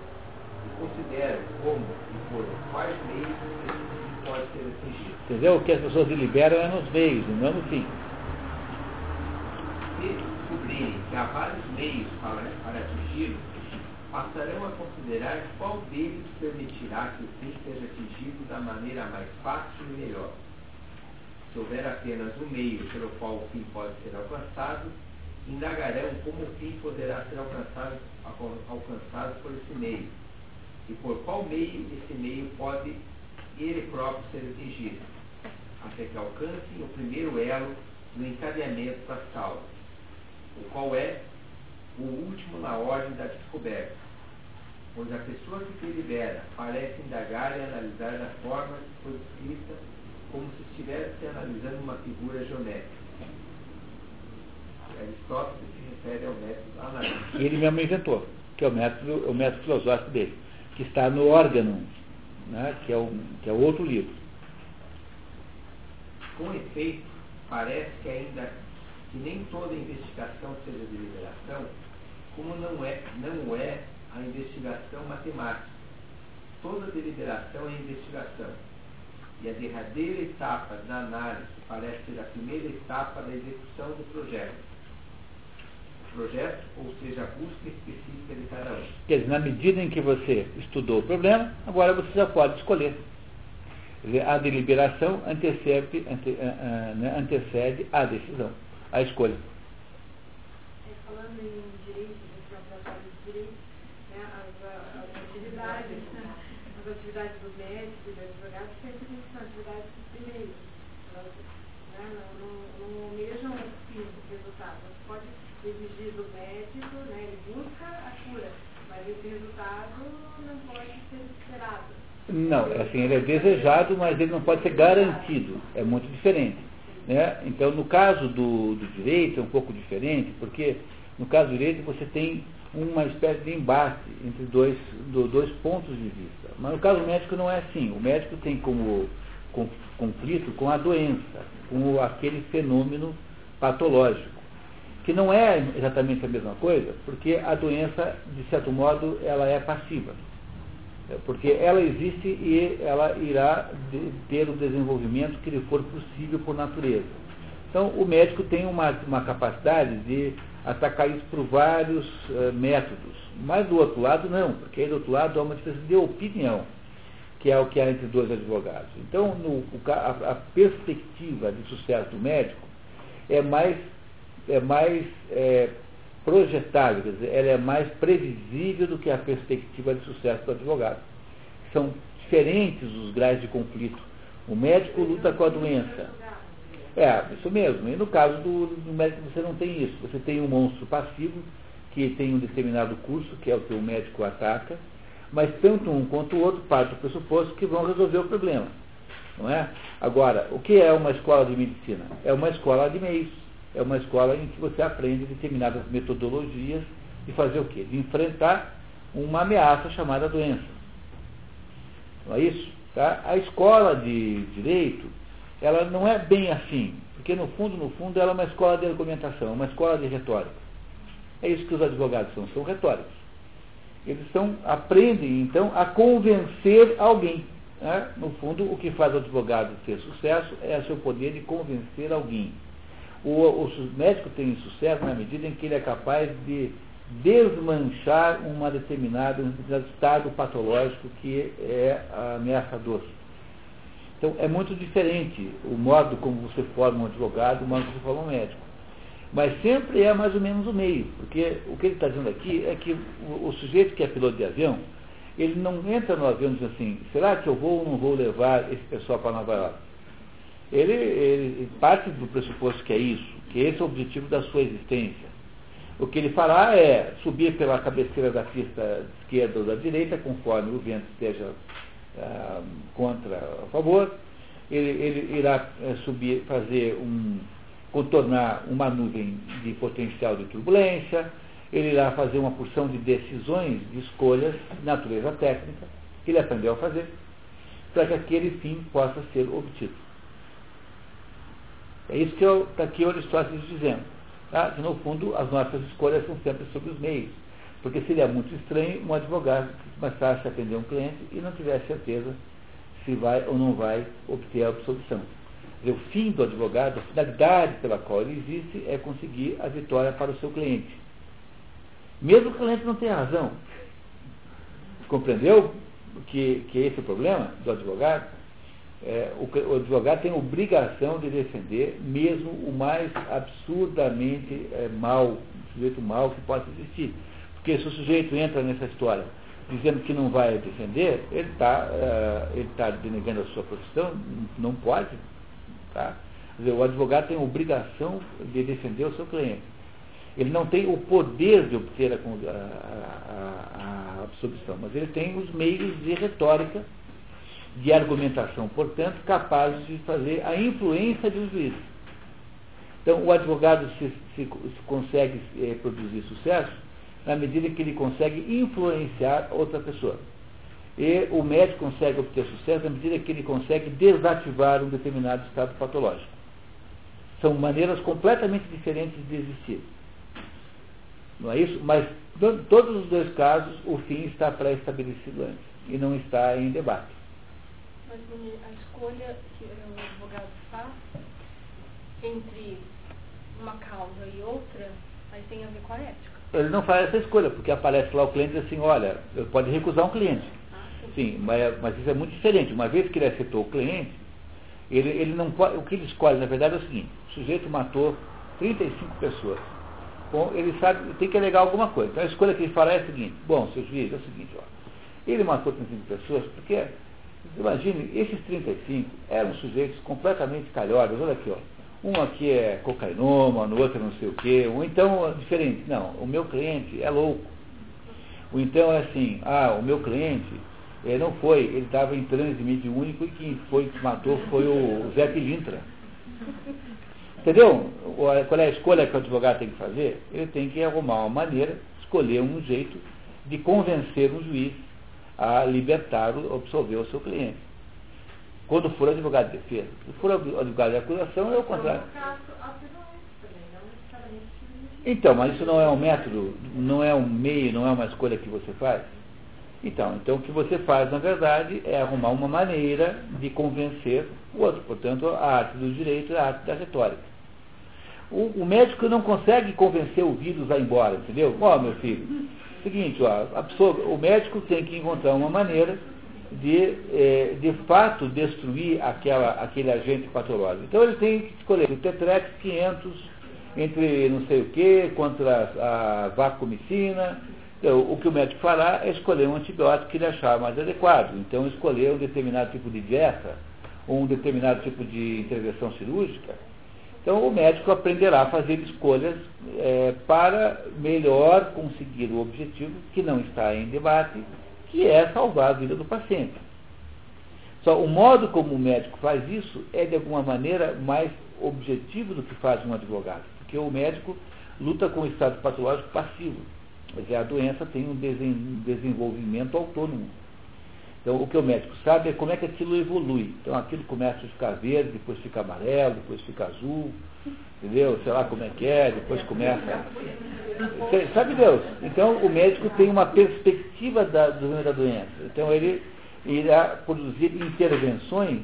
e consideram como e por quais meios esse fim pode ser atingido. Entendeu? O que as pessoas deliberam é nos meios, não no fim. Se descobrirem que há vários meios para, para atingi-lo, passarão a considerar qual deles permitirá que o fim seja atingido da maneira mais fácil e melhor. Se houver apenas um meio pelo qual o fim pode ser alcançado, indagarão como o fim poderá ser alcançado, alcançado por esse meio e por qual meio esse meio pode ele próprio ser atingido, até que alcance o primeiro elo do encadeamento das causas, o qual é o último na ordem da descoberta, pois a pessoa que se libera parece indagar e analisar da forma que foi escrita como se estivesse analisando uma figura geométrica. Aristóteles se refere ao método analítico. Ele mesmo inventou, que é o método, o método filosófico dele que está no órgão, né, que, é o, que é o outro livro. Com efeito, parece que ainda que nem toda investigação seja deliberação, como não é, não é a investigação matemática. Toda deliberação é investigação. E a derradeira etapa da análise parece ser a primeira etapa da execução do projeto projeto, ou seja, a busca específica de cada um. Quer dizer, na medida em que você estudou o problema, agora você já pode escolher. A deliberação antecede, ante, uh, uh, antecede a decisão, a escolha. É, falando em direito, de direito, né, as, as, atividades, né, as atividades do médico e do advogado sempre são atividades primeiras. Elas né, não, não, não almejam o fim, o resultado. Pode exigir do médico, né, ele busca a cura, mas esse resultado não pode ser esperado. Não, é assim, ele é desejado, mas ele não pode ser garantido. É muito diferente. Né? Então, no caso do, do direito, é um pouco diferente, porque no caso do direito você tem uma espécie de embate entre dois, do, dois pontos de vista. Mas no caso médico não é assim. O médico tem como conflito com a doença, com aquele fenômeno patológico que não é exatamente a mesma coisa, porque a doença, de certo modo, ela é passiva. É, porque ela existe e ela irá ter o desenvolvimento que lhe for possível por natureza. Então, o médico tem uma, uma capacidade de atacar isso por vários uh, métodos. Mas do outro lado, não, porque aí do outro lado há uma diferença de opinião, que é o que há entre dois advogados. Então, no, a, a, perspectiva de sucesso do médico é mais, é mais é, projetável, quer dizer, ela é mais previsível do que a perspectiva de sucesso do advogado. São diferentes os graus de conflito. O médico luta com a doença. É, isso mesmo. E no caso do, do médico você não tem isso. Você tem um monstro passivo que tem um determinado curso, que é o que o médico ataca, mas tanto um quanto o outro parte do pressuposto que vão resolver o problema. Não é? Agora, o que é uma escola de medicina? É uma escola de meios. É uma escola em que você aprende determinadas metodologias de fazer o quê? De enfrentar uma ameaça chamada doença. Não é isso? Tá? A escola de direito, ela não é bem assim, porque no fundo, no fundo, ela é uma escola de argumentação, uma escola de retórica. É isso que os advogados são, são retóricos. Eles são, aprendem, então, a convencer alguém. Né? No fundo, o que faz o advogado ter sucesso é o seu poder de convencer alguém. O, o médico tem sucesso na medida em que ele é capaz de desmanchar uma determinada, um determinado estado patológico que é ameaçador. Então, é muito diferente o modo como você forma um advogado, o modo como você forma um médico. Mas sempre é mais ou menos o meio, porque o que ele está dizendo aqui é que o, o, sujeito que é piloto de avião, ele não entra no avião e diz assim, será que eu vou ou não vou levar esse pessoal para Nova York? Ele, ele parte do pressuposto que é isso, que esse é o objetivo da sua existência. O que ele fará é subir pela cabeceira da pista esquerda ou da direita, conforme o vento esteja ah, contra a favor. Ele, ele irá é, subir, fazer um, contornar uma nuvem de potencial de turbulência. Ele irá fazer uma porção de decisões, de escolhas, de natureza técnica, que ele aprendeu a fazer, para que aquele fim possa ser obtido. É isso que está aqui Aristóteles dizendo. Tá? Que, no fundo, as nossas escolhas são sempre sobre os meios. Porque seria muito estranho um advogado que começasse a atender um cliente e não tivesse certeza se vai ou não vai obter a absolvição. O fim do advogado, a finalidade pela qual ele existe é conseguir a vitória para o seu cliente. Mesmo que o cliente não tenha razão. Compreendeu que, que esse é o problema do advogado? É, o, o, advogado tem obrigação de defender mesmo o mais absurdamente é, mal, sujeito mal que possa existir. Porque se o sujeito entra nessa história dizendo que não vai defender, ele está uh, ele tá denegando a sua profissão, não pode. Tá? Dizer, o advogado tem obrigação de defender o seu cliente. Ele não tem o poder de obter a, a, a, a absolvição, mas ele tem os meios de retórica de argumentação, portanto, capazes de fazer a influência de um juiz. Então, o advogado se, se, se consegue eh, produzir sucesso na medida que ele consegue influenciar outra pessoa. E o médico consegue obter sucesso na medida que ele consegue desativar um determinado estado patológico. São maneiras completamente diferentes de existir. Não é isso? Mas, em todos os dois casos, o fim está pré-estabelecido antes e não está em debate mas a escolha que o advogado faz entre uma causa e outra, aí tem a ver com a ética. Ele não faz essa escolha, porque aparece lá o cliente e diz assim, olha, pode recusar um cliente. Ah, sim, sim mas, mas, isso é muito diferente. Uma vez que ele aceitou o cliente, ele, ele não pode, o que ele escolhe, na verdade, é o seguinte, o sujeito matou 35 pessoas. Bom, ele sabe, tem que alegar alguma coisa. Então a escolha que ele fará é a seguinte, bom, seu juiz, é o seguinte, ó, ele matou 35 pessoas porque Imagine, esses 35 eram sujeitos completamente calhordas. Olha aqui, ó. Um aqui é cocainômano, outro não sei o quê. Ou então, diferente. Não, o meu cliente é louco. Ou então é assim, ah, o meu cliente ele não foi, ele estava em transe mediúnico e quem foi que matou foi o Zé Pilintra. Entendeu? Qual é a escolha que o advogado tem que fazer? Ele tem que arrumar uma maneira, escolher um jeito de convencer um juiz a libertar, absolver o seu cliente. Quando for advogado de defesa. Se for advogado de acusação, é o contrário. Então, mas isso não é um método, não é um meio, não é uma escolha que você faz? Então, então o que você faz, na verdade, é arrumar uma maneira de convencer o outro. Portanto, a arte do direito é a arte da retórica. O, o médico não consegue convencer o vírus a ir embora, entendeu? Ó, oh, meu filho, seguinte, ó, pessoa, o médico tem que encontrar uma maneira de, é, de fato, destruir aquela, aquele agente patológico. Então ele tem que escolher o Tetrex 500 entre não sei o que, contra a, a vacumicina. Então, o que o médico fará é escolher um antibiótico que ele achar mais adequado. Então, escolher um determinado tipo de dieta, um determinado tipo de intervenção cirúrgica. Então, o médico aprenderá a fazer escolhas é, para melhor conseguir o objetivo que não está em debate, que é salvar a vida do paciente. Só o modo como o médico faz isso é, de alguma maneira, mais objetivo do que faz um advogado. Porque o médico luta com o estado patológico passivo. Quer dizer, a doença tem um desenvolvimento autônomo. Então, o que o médico sabe é como é que aquilo evolui. Então, aquilo começa a ficar verde, depois fica amarelo, depois fica azul, entendeu? Sei lá como é que é, depois começa. Sabe Deus? Então, o médico tem uma perspectiva da, da doença. Então, ele irá produzir intervenções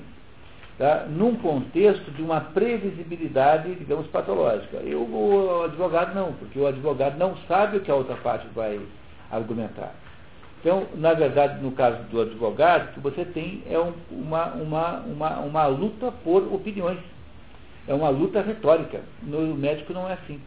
tá, num contexto de uma previsibilidade, digamos, patológica. E o advogado não, porque o advogado não sabe o que a outra parte vai argumentar. Então, na verdade, no caso do advogado, o que você tem é um, uma, uma, uma, uma luta por opiniões. É uma luta retórica. No médico não é assim.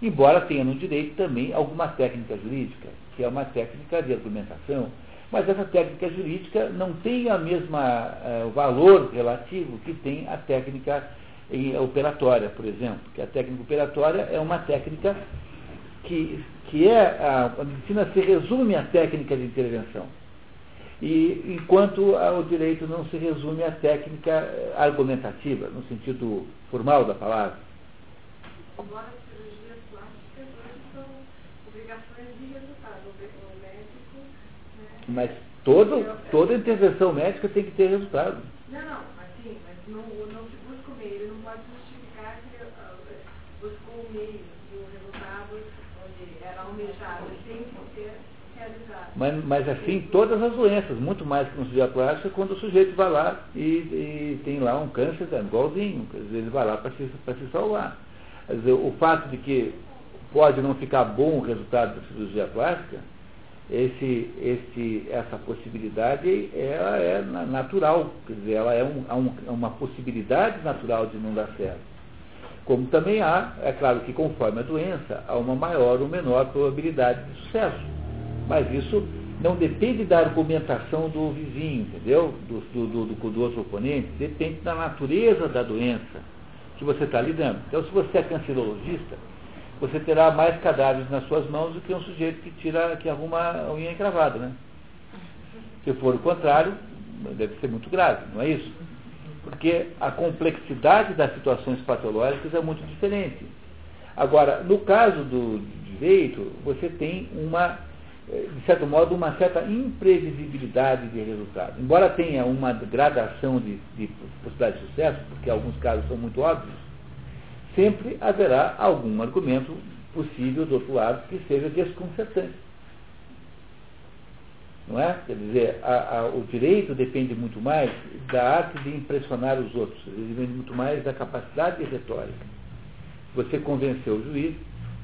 Embora tenha no direito também alguma técnica jurídica, que é uma técnica de argumentação, mas essa técnica jurídica não tem a mesma uh, valor relativo que tem a técnica em, operatória, por exemplo. Que a técnica operatória é uma técnica que, que é a, a medicina se resume à técnica de intervenção. E enquanto o direito não se resume à técnica eh, argumentativa, no sentido formal da palavra. Agora, cirurgias plásticas hoje são obrigações de resultado. O médico mas todo, toda intervenção médica tem que ter resultado. Não, não, assim, mas não, não se busca o meio, ele não pode justificar que ele uh, buscou o meio e o resultado onde era almejado, ele tem que ser realizado. Mas, mas assim, todas as doenças, muito mais que no cirurgia plástica, quando o sujeito vai lá e, e tem lá um câncer, é igualzinho, dizer, ele vai lá para se, se salvar. Dizer, o fato de que pode não ficar bom o resultado da cirurgia plástica, esse, esse, essa possibilidade ela é natural, quer dizer, ela é um, um, uma possibilidade natural de não dar certo. Como também há, é claro que conforme a doença, há uma maior ou menor probabilidade de sucesso. Mas isso não depende da argumentação do vizinho, entendeu? Do, do, do, do outro oponente, depende da natureza da doença que você está lidando. Então, se você é cancerologista, você terá mais cadáveres nas suas mãos do que um sujeito que tira, que arruma a unha encravada, né? Se for o contrário, deve ser muito grave, não é isso? Porque a complexidade das situações patológicas é muito diferente. Agora, no caso do direito, você tem uma, de certo modo, uma certa imprevisibilidade de resultado. Embora tenha uma gradação de, de possibilidade de sucesso, porque alguns casos são muito óbvios, sempre haverá algum argumento possível do outro lado que seja desconcertante. Não é? Quer dizer, a, a, o direito depende muito mais da arte de impressionar os outros, depende muito mais da capacidade retórica. Você convenceu o juiz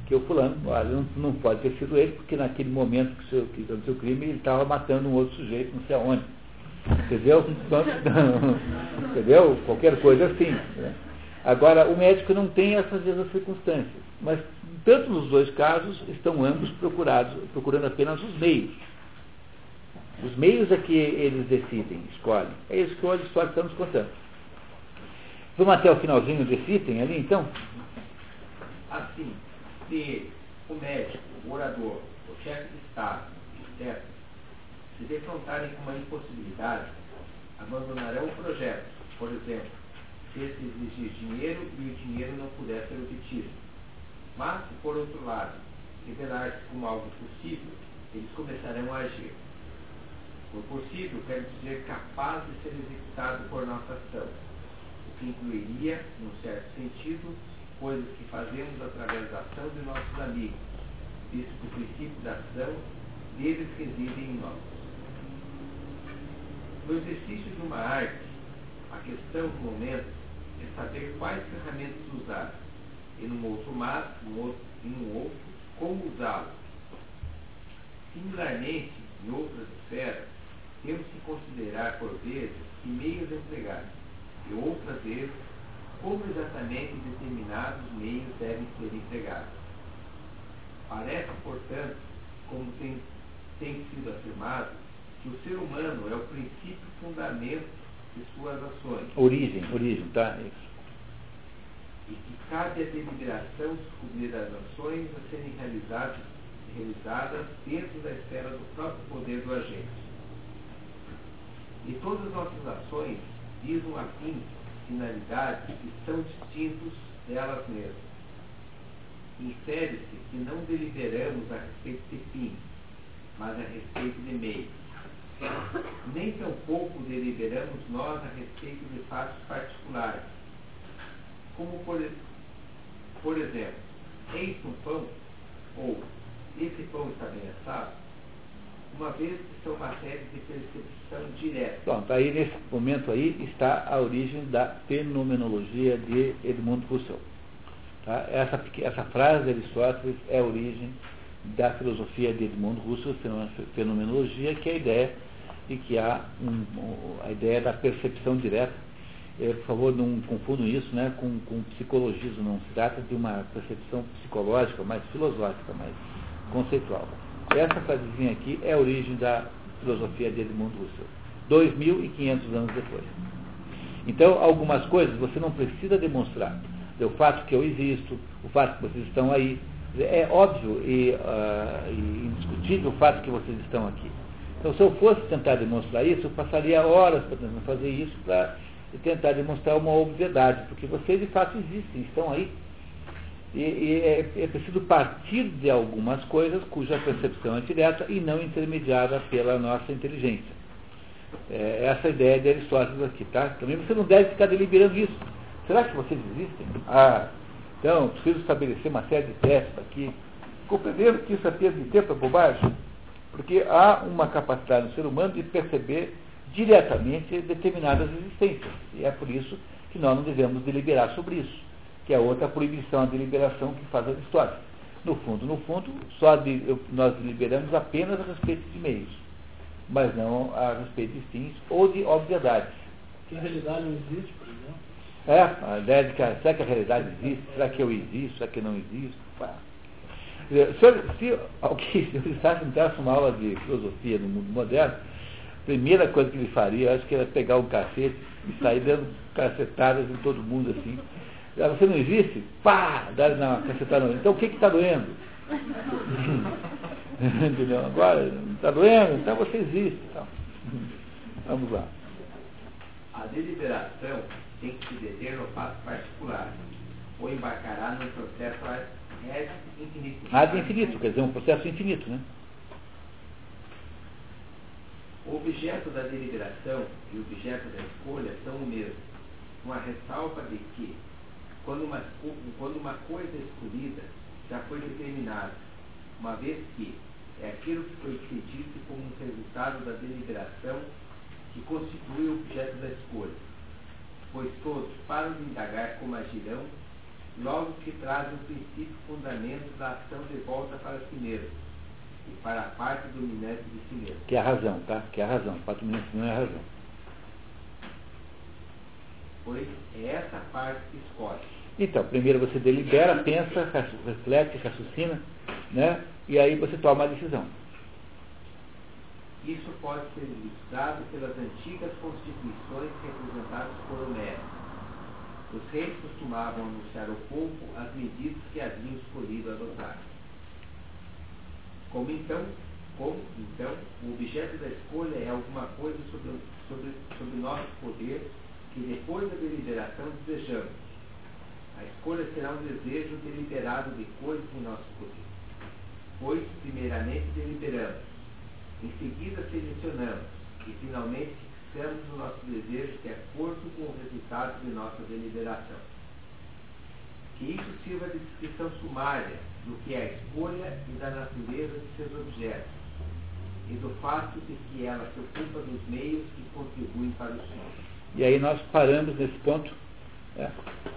que o fulano olha, não, não, pode ter sido ele, porque naquele momento que, seu, que seu crime ele estava matando um outro sujeito, não sei aonde. Entendeu? [laughs] Entendeu? Qualquer coisa assim. Né? Agora, o médico não tem essas mesmas circunstâncias, mas tanto nos dois casos estão ambos procurados, procurando apenas os meios. Os meios é que eles decidem, escolhem. É isso que a história está nos contando. Vamos até o finalzinho desse item ali, então? Assim, se o médico, o orador, o chefe de Estado, etc., se defrontarem com uma impossibilidade, abandonarão o projeto, por exemplo, se exigir dinheiro e o dinheiro não puder ser obtido. Mas, se por outro lado, revelar-se como algo possível, eles começarão a agir. Por possível, quero dizer capaz de ser executado por nossa ação, o que incluiria, num certo sentido, coisas que fazemos através da ação de nossos amigos, visto que o princípio da ação deles reside em nós. No exercício de uma arte, a questão do momento é saber quais ferramentas usar e num outro, num outro, num outro como usá-las. Similarmente, em outras esferas, temos que considerar por vezes que meios empregar, e outras vezes como exatamente determinados meios devem ser empregados. Parece, portanto, como tem, tem sido afirmado, que o ser humano é o princípio fundamento de suas ações. Origem, origem, tá? Isso. E que cabe a deliberação descobrir as ações a serem realizadas, realizadas dentro da esfera do próprio poder do agente. E todas as nossas ações visam a fins, finalidades que são distintos delas mesmas. Infere-se que não deliberamos a respeito de fins, mas a respeito de meios. Nem tampouco deliberamos nós a respeito de fatos particulares, como por, por exemplo, eis um pão, ou esse pão está bem assado, uma vez que são matérias de percepção direta. Pronto, aí nesse momento aí está a origem da fenomenologia de Edmund Husserl. Tá? Essa, essa frase de Aristóteles é a origem da filosofia de Edmund Husserl, fenomenologia, que é a ideia de que há um, a ideia da percepção direta. É, por favor, não confundam isso né, com, com psicologismo, não se trata de uma percepção psicológica, mais filosófica, mais conceitual. Essa frasezinha aqui é a origem da filosofia de Edmund Husserl, 2.500 anos depois. Então, algumas coisas você não precisa demonstrar. O fato que eu existo, o fato que vocês estão aí, é óbvio e, uh, e indiscutível o fato que vocês estão aqui. Então, se eu fosse tentar demonstrar isso, eu passaria horas tentando fazer isso para tentar demonstrar uma obviedade, porque vocês de fato existem, estão aí. E, e é, é, preciso partir de algumas coisas cuja percepção é direta e não intermediada pela nossa inteligência. É, essa ideia de Aristóteles aqui, tá? Também você não deve ficar deliberando isso. Será que vocês existem? Ah, então, preciso estabelecer uma série de testes aqui. Compreendendo que isso é perda de tempo, é bobagem? Porque há uma capacidade no ser humano de perceber diretamente determinadas existências. E é por isso que nós não devemos deliberar sobre isso que é outra proibição, a deliberação que faz a história. No fundo, no fundo, só de, eu, nós deliberamos apenas a respeito de meios, mas não a respeito de fins ou de obviedades. Que a realidade não existe, por exemplo? É, a ideia de que será que a realidade existe? Será que eu existo? Será que eu não existo? Se, se alguém, se entrasse uma aula de filosofia no mundo moderno, a primeira coisa que ele faria, acho que era pegar um cacete e sair dando cacetadas em todo mundo assim, você não existe? Pá! Dá na cacetada. Então o que está doendo? [laughs] Entendeu? Agora, está doendo? Então você existe. Então. [laughs] Vamos lá. A deliberação tem que se deter no fato particular, ou embarcará num processo ad infinito. Ad infinito, quer dizer, um processo infinito, né? O objeto da deliberação e o objeto da escolha são o mesmo, com a ressalva de que quando uma, quando uma coisa é escolhida, já foi determinada, uma vez que é aquilo que foi predito como um resultado da deliberação que constitui o objeto da escolha. Pois todos param de indagar como agirão, logo que trazem o princípio fundamento da ação de volta para si mesmo e para a parte dominante de si mesmo. Que é a razão, tá? Que é a razão. A parte dominante não é a razão. Pois é essa parte que escolhe. Então, primeiro você delibera, pensa, reflete, raciocina, né? e aí você toma a decisão. Isso pode ser ilustrado pelas antigas constituições representadas por Homero. Os reis costumavam anunciar ao povo as medidas que haviam escolhido adotar. Como então, como então o objeto da escolha é alguma coisa sobre, sobre, sobre nosso poder que depois da deliberação desejamos a escolha será um desejo deliberado de coisas em nosso poder. Pois, primeiramente, deliberamos, em seguida, selecionamos e, finalmente, fixamos o nosso desejo de acordo com o resultado de nossa deliberação. Que isso sirva de descrição sumária do que é a escolha e da natureza de seus objetos, e do fato de que ela se ocupa dos meios que contribuem para o sonho. E aí nós paramos nesse ponto é,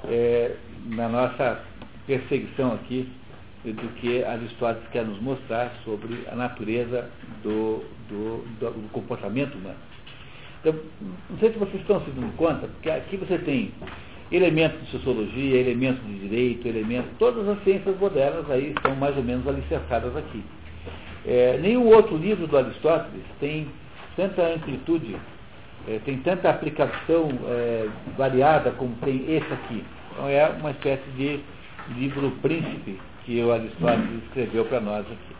é, na nossa perseguição aqui do que Aristóteles quer nos mostrar sobre a natureza do, do, do, do comportamento humano. Então, não sei se vocês estão se dando conta, porque aqui você tem elementos de sociologia, elementos de direito, elementos, todas as ciências modernas aí estão mais ou menos alicerçadas aqui. É, nenhum outro livro do Aristóteles tem tanta amplitude, é, tem tanta aplicação é, variada como tem esse aqui. Então é uma espécie de livro príncipe que o Aristóteles escreveu para nós aqui.